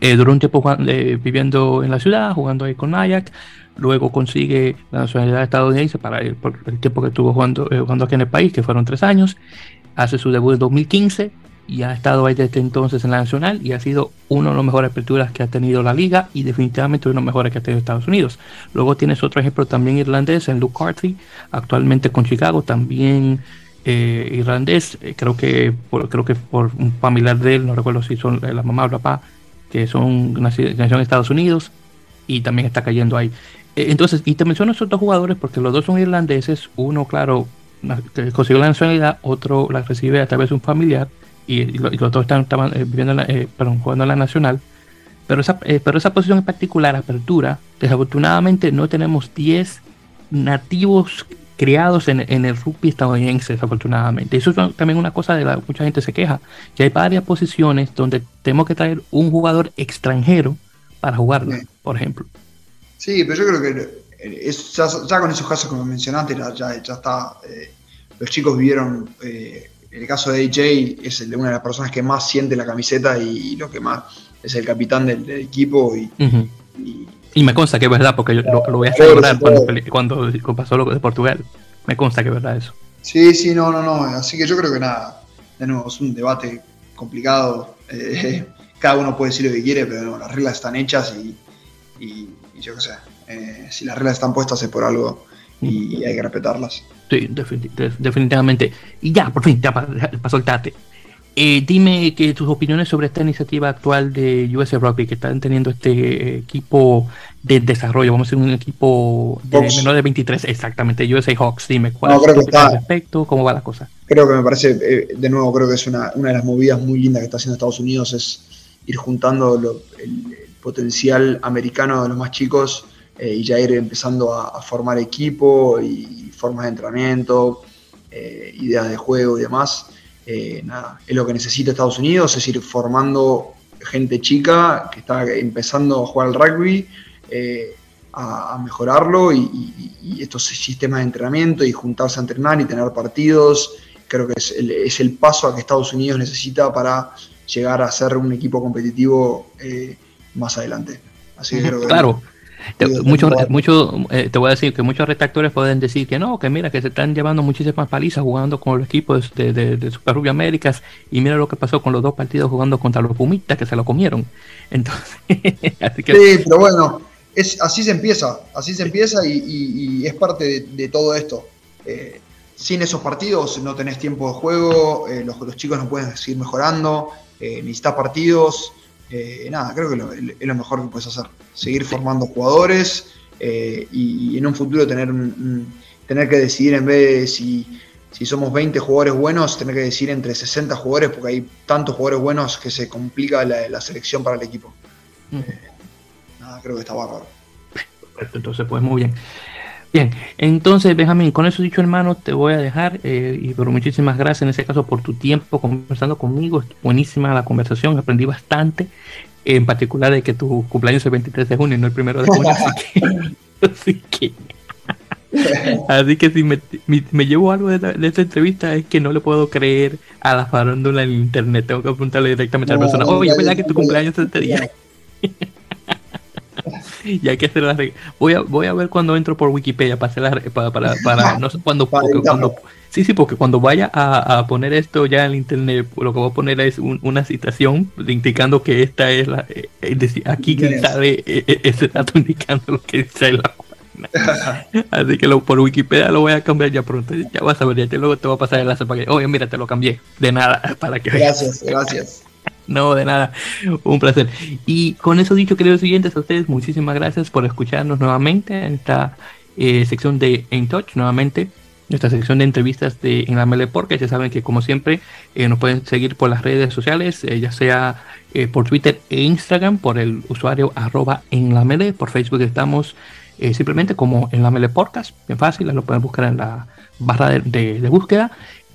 Eh, duró un tiempo eh, viviendo en la ciudad, jugando ahí con NIAC. Luego consigue la nacionalidad estadounidense para el, por el tiempo que estuvo jugando, jugando aquí en el país, que fueron tres años. Hace su debut en 2015 y ha estado ahí desde entonces en la Nacional y ha sido uno de los mejores aperturas que ha tenido la liga y definitivamente uno de los mejores que ha tenido Estados Unidos. Luego tienes otro ejemplo también irlandés en Luke Carthy, actualmente con Chicago, también eh, irlandés, eh, creo que por, creo que por un familiar de él, no recuerdo si son la mamá o el papá, que son nacidos en Estados Unidos y también está cayendo ahí. Eh, entonces, y te menciono esos dos jugadores porque los dos son irlandeses, uno claro consiguió la nacionalidad, otro la recibe a través de un familiar y, los dos estaban, eh, viviendo eh, jugando en la nacional. Pero esa, eh, pero esa posición en particular, apertura, desafortunadamente no tenemos 10 nativos criados en, el rugby estadounidense, desafortunadamente. Eso es también una cosa de la mucha gente se queja, que hay varias posiciones donde tenemos que traer un jugador extranjero para jugarlo, por ejemplo. Sí, pero yo creo que ya, con esos casos como mencionaste, ya, ya está, los chicos vivieron el caso de AJ es el de una de las personas que más siente la camiseta y, lo que más es el capitán del, equipo y, y, me consta que es verdad porque yo lo, voy a celebrar cuando, cuando, pasó lo de Portugal. Me consta que es verdad eso. Sí, sí, no, no, no. Así que yo creo que nada, de nuevo, es un debate complicado. Eh, cada uno puede decir lo que quiere, pero las reglas están hechas y, yo qué sé. Eh, si las reglas están puestas es por algo y hay que respetarlas. Sí, definitivamente. Y ya, por fin, ya para, soltarte. Eh, dime que tus opiniones sobre esta iniciativa actual de US Rugby, que están teniendo este equipo de desarrollo, vamos a ser un equipo de menor de 23, exactamente, USA Hawks. Dime, ¿cuál es tu respecto? ¿Cómo va la cosa? Creo que me parece, eh, de nuevo, creo que es una, una, de las movidas muy lindas que está haciendo Estados Unidos, es ir juntando el, potencial americano de los más chicos eh, y ya ir empezando a, formar equipo y formas de entrenamiento, eh, ideas de juego y demás. Eh, nada, es lo que necesita Estados Unidos, es ir formando gente chica que está empezando a jugar al rugby, a, mejorarlo y, estos sistemas de entrenamiento y juntarse a entrenar y tener partidos. Creo que es el, es el paso a que Estados Unidos necesita para llegar a ser un equipo competitivo eh, más adelante. Así que creo que claro. Te, mucho, mucho, eh, te voy a decir que muchos retractores pueden decir que no, que mira, que se están llevando muchísimas palizas jugando con los equipos de, de, Super Rugby Américas y mira lo que pasó con los dos partidos jugando contra los Pumitas que se lo comieron. Entonces, así que... Sí, pero bueno, es, así se empieza, así se empieza y, es parte de, todo esto. Eh, sin esos partidos no tenés tiempo de juego, los, los chicos no pueden seguir mejorando, eh, necesitas partidos. Eh, nada, creo que es lo mejor que puedes hacer. Seguir formando jugadores eh, y, en un futuro tener, tener que decidir en vez de si, si somos 20 jugadores buenos, tener que decidir entre 60 jugadores porque hay tantos jugadores buenos que se complica la, selección para el equipo. Mm. nada, creo que está bárbaro. Perfecto, entonces pues muy bien. Bien, entonces Benjamín, con eso dicho hermano, te voy a dejar eh, y por muchísimas gracias en ese caso por tu tiempo conversando conmigo, buenísima la conversación, aprendí bastante, en particular de que tu cumpleaños es el 23 de junio y no el primero de junio, así que, así que, si me, llevo algo de, esta entrevista es que no le puedo creer a la farándula en internet, tengo que preguntarle directamente a la persona, oye, ¿verdad que tu cumpleaños es este día? y hay que hacer la voy a voy a ver cuando entro por Wikipedia para hacer la para, para, para no sé cuándo cuando sí sí porque cuando vaya a, a, poner esto ya en internet lo que voy a poner es una citación indicando que esta es la eh, es decir, aquí sale eh, eh, ese dato indicando lo que dice la Así que lo, por Wikipedia lo voy a cambiar ya pronto. Ya vas a ver, ya luego te voy a pasar el enlace para que, oye, mira, te lo cambié. De nada, para que Gracias, gracias. No, de nada. Un placer. Y con eso dicho, queridos oyentes, a ustedes muchísimas gracias por escucharnos nuevamente en esta eh, sección de In Touch, nuevamente, nuestra sección de entrevistas de En la Mele porque ya saben que como siempre eh, nos pueden seguir por las redes sociales, eh, ya sea por Twitter e Instagram, por el usuario arroba en la mele, por Facebook estamos simplemente como en la mele podcast, bien fácil, lo pueden buscar en la barra de búsqueda.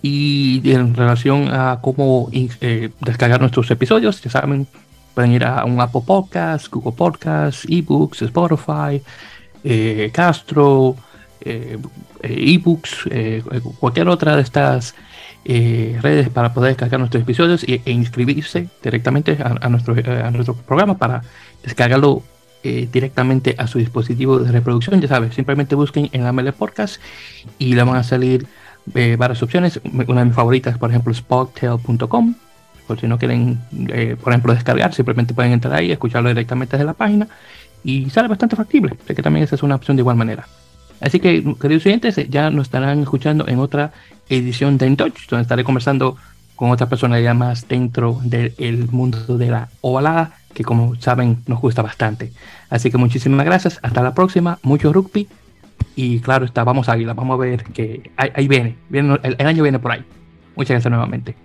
Y en relación a cómo eh, descargar nuestros episodios, ya saben, pueden ir a un Apple Podcast, Google Podcast, eBooks, Spotify, eh, Castro, eh, eBooks, cualquier otra de estas redes para poder descargar nuestros episodios e, inscribirse directamente a, nuestro, a nuestro programa para descargarlo directamente a su dispositivo de reproducción. Ya saben, simplemente busquen en la ML Podcast y le van a salir eh, varias opciones. Una de mis favoritas, por ejemplo, spottail.com. Por si no quieren, eh, por ejemplo, descargar, simplemente pueden entrar ahí, escucharlo directamente desde la página y sale bastante factible. Sé que también esa es una opción de igual manera. Así que, queridos oyentes, ya nos estarán escuchando en otra edición de In Touch, donde estaré conversando con otra personalidad más dentro del mundo de la ovalada, que como saben nos gusta bastante. Así que muchísimas gracias, hasta la próxima, mucho rugby y claro está, vamos Águila, vamos a ver que ahí, viene, el, año viene por ahí. Muchas gracias nuevamente.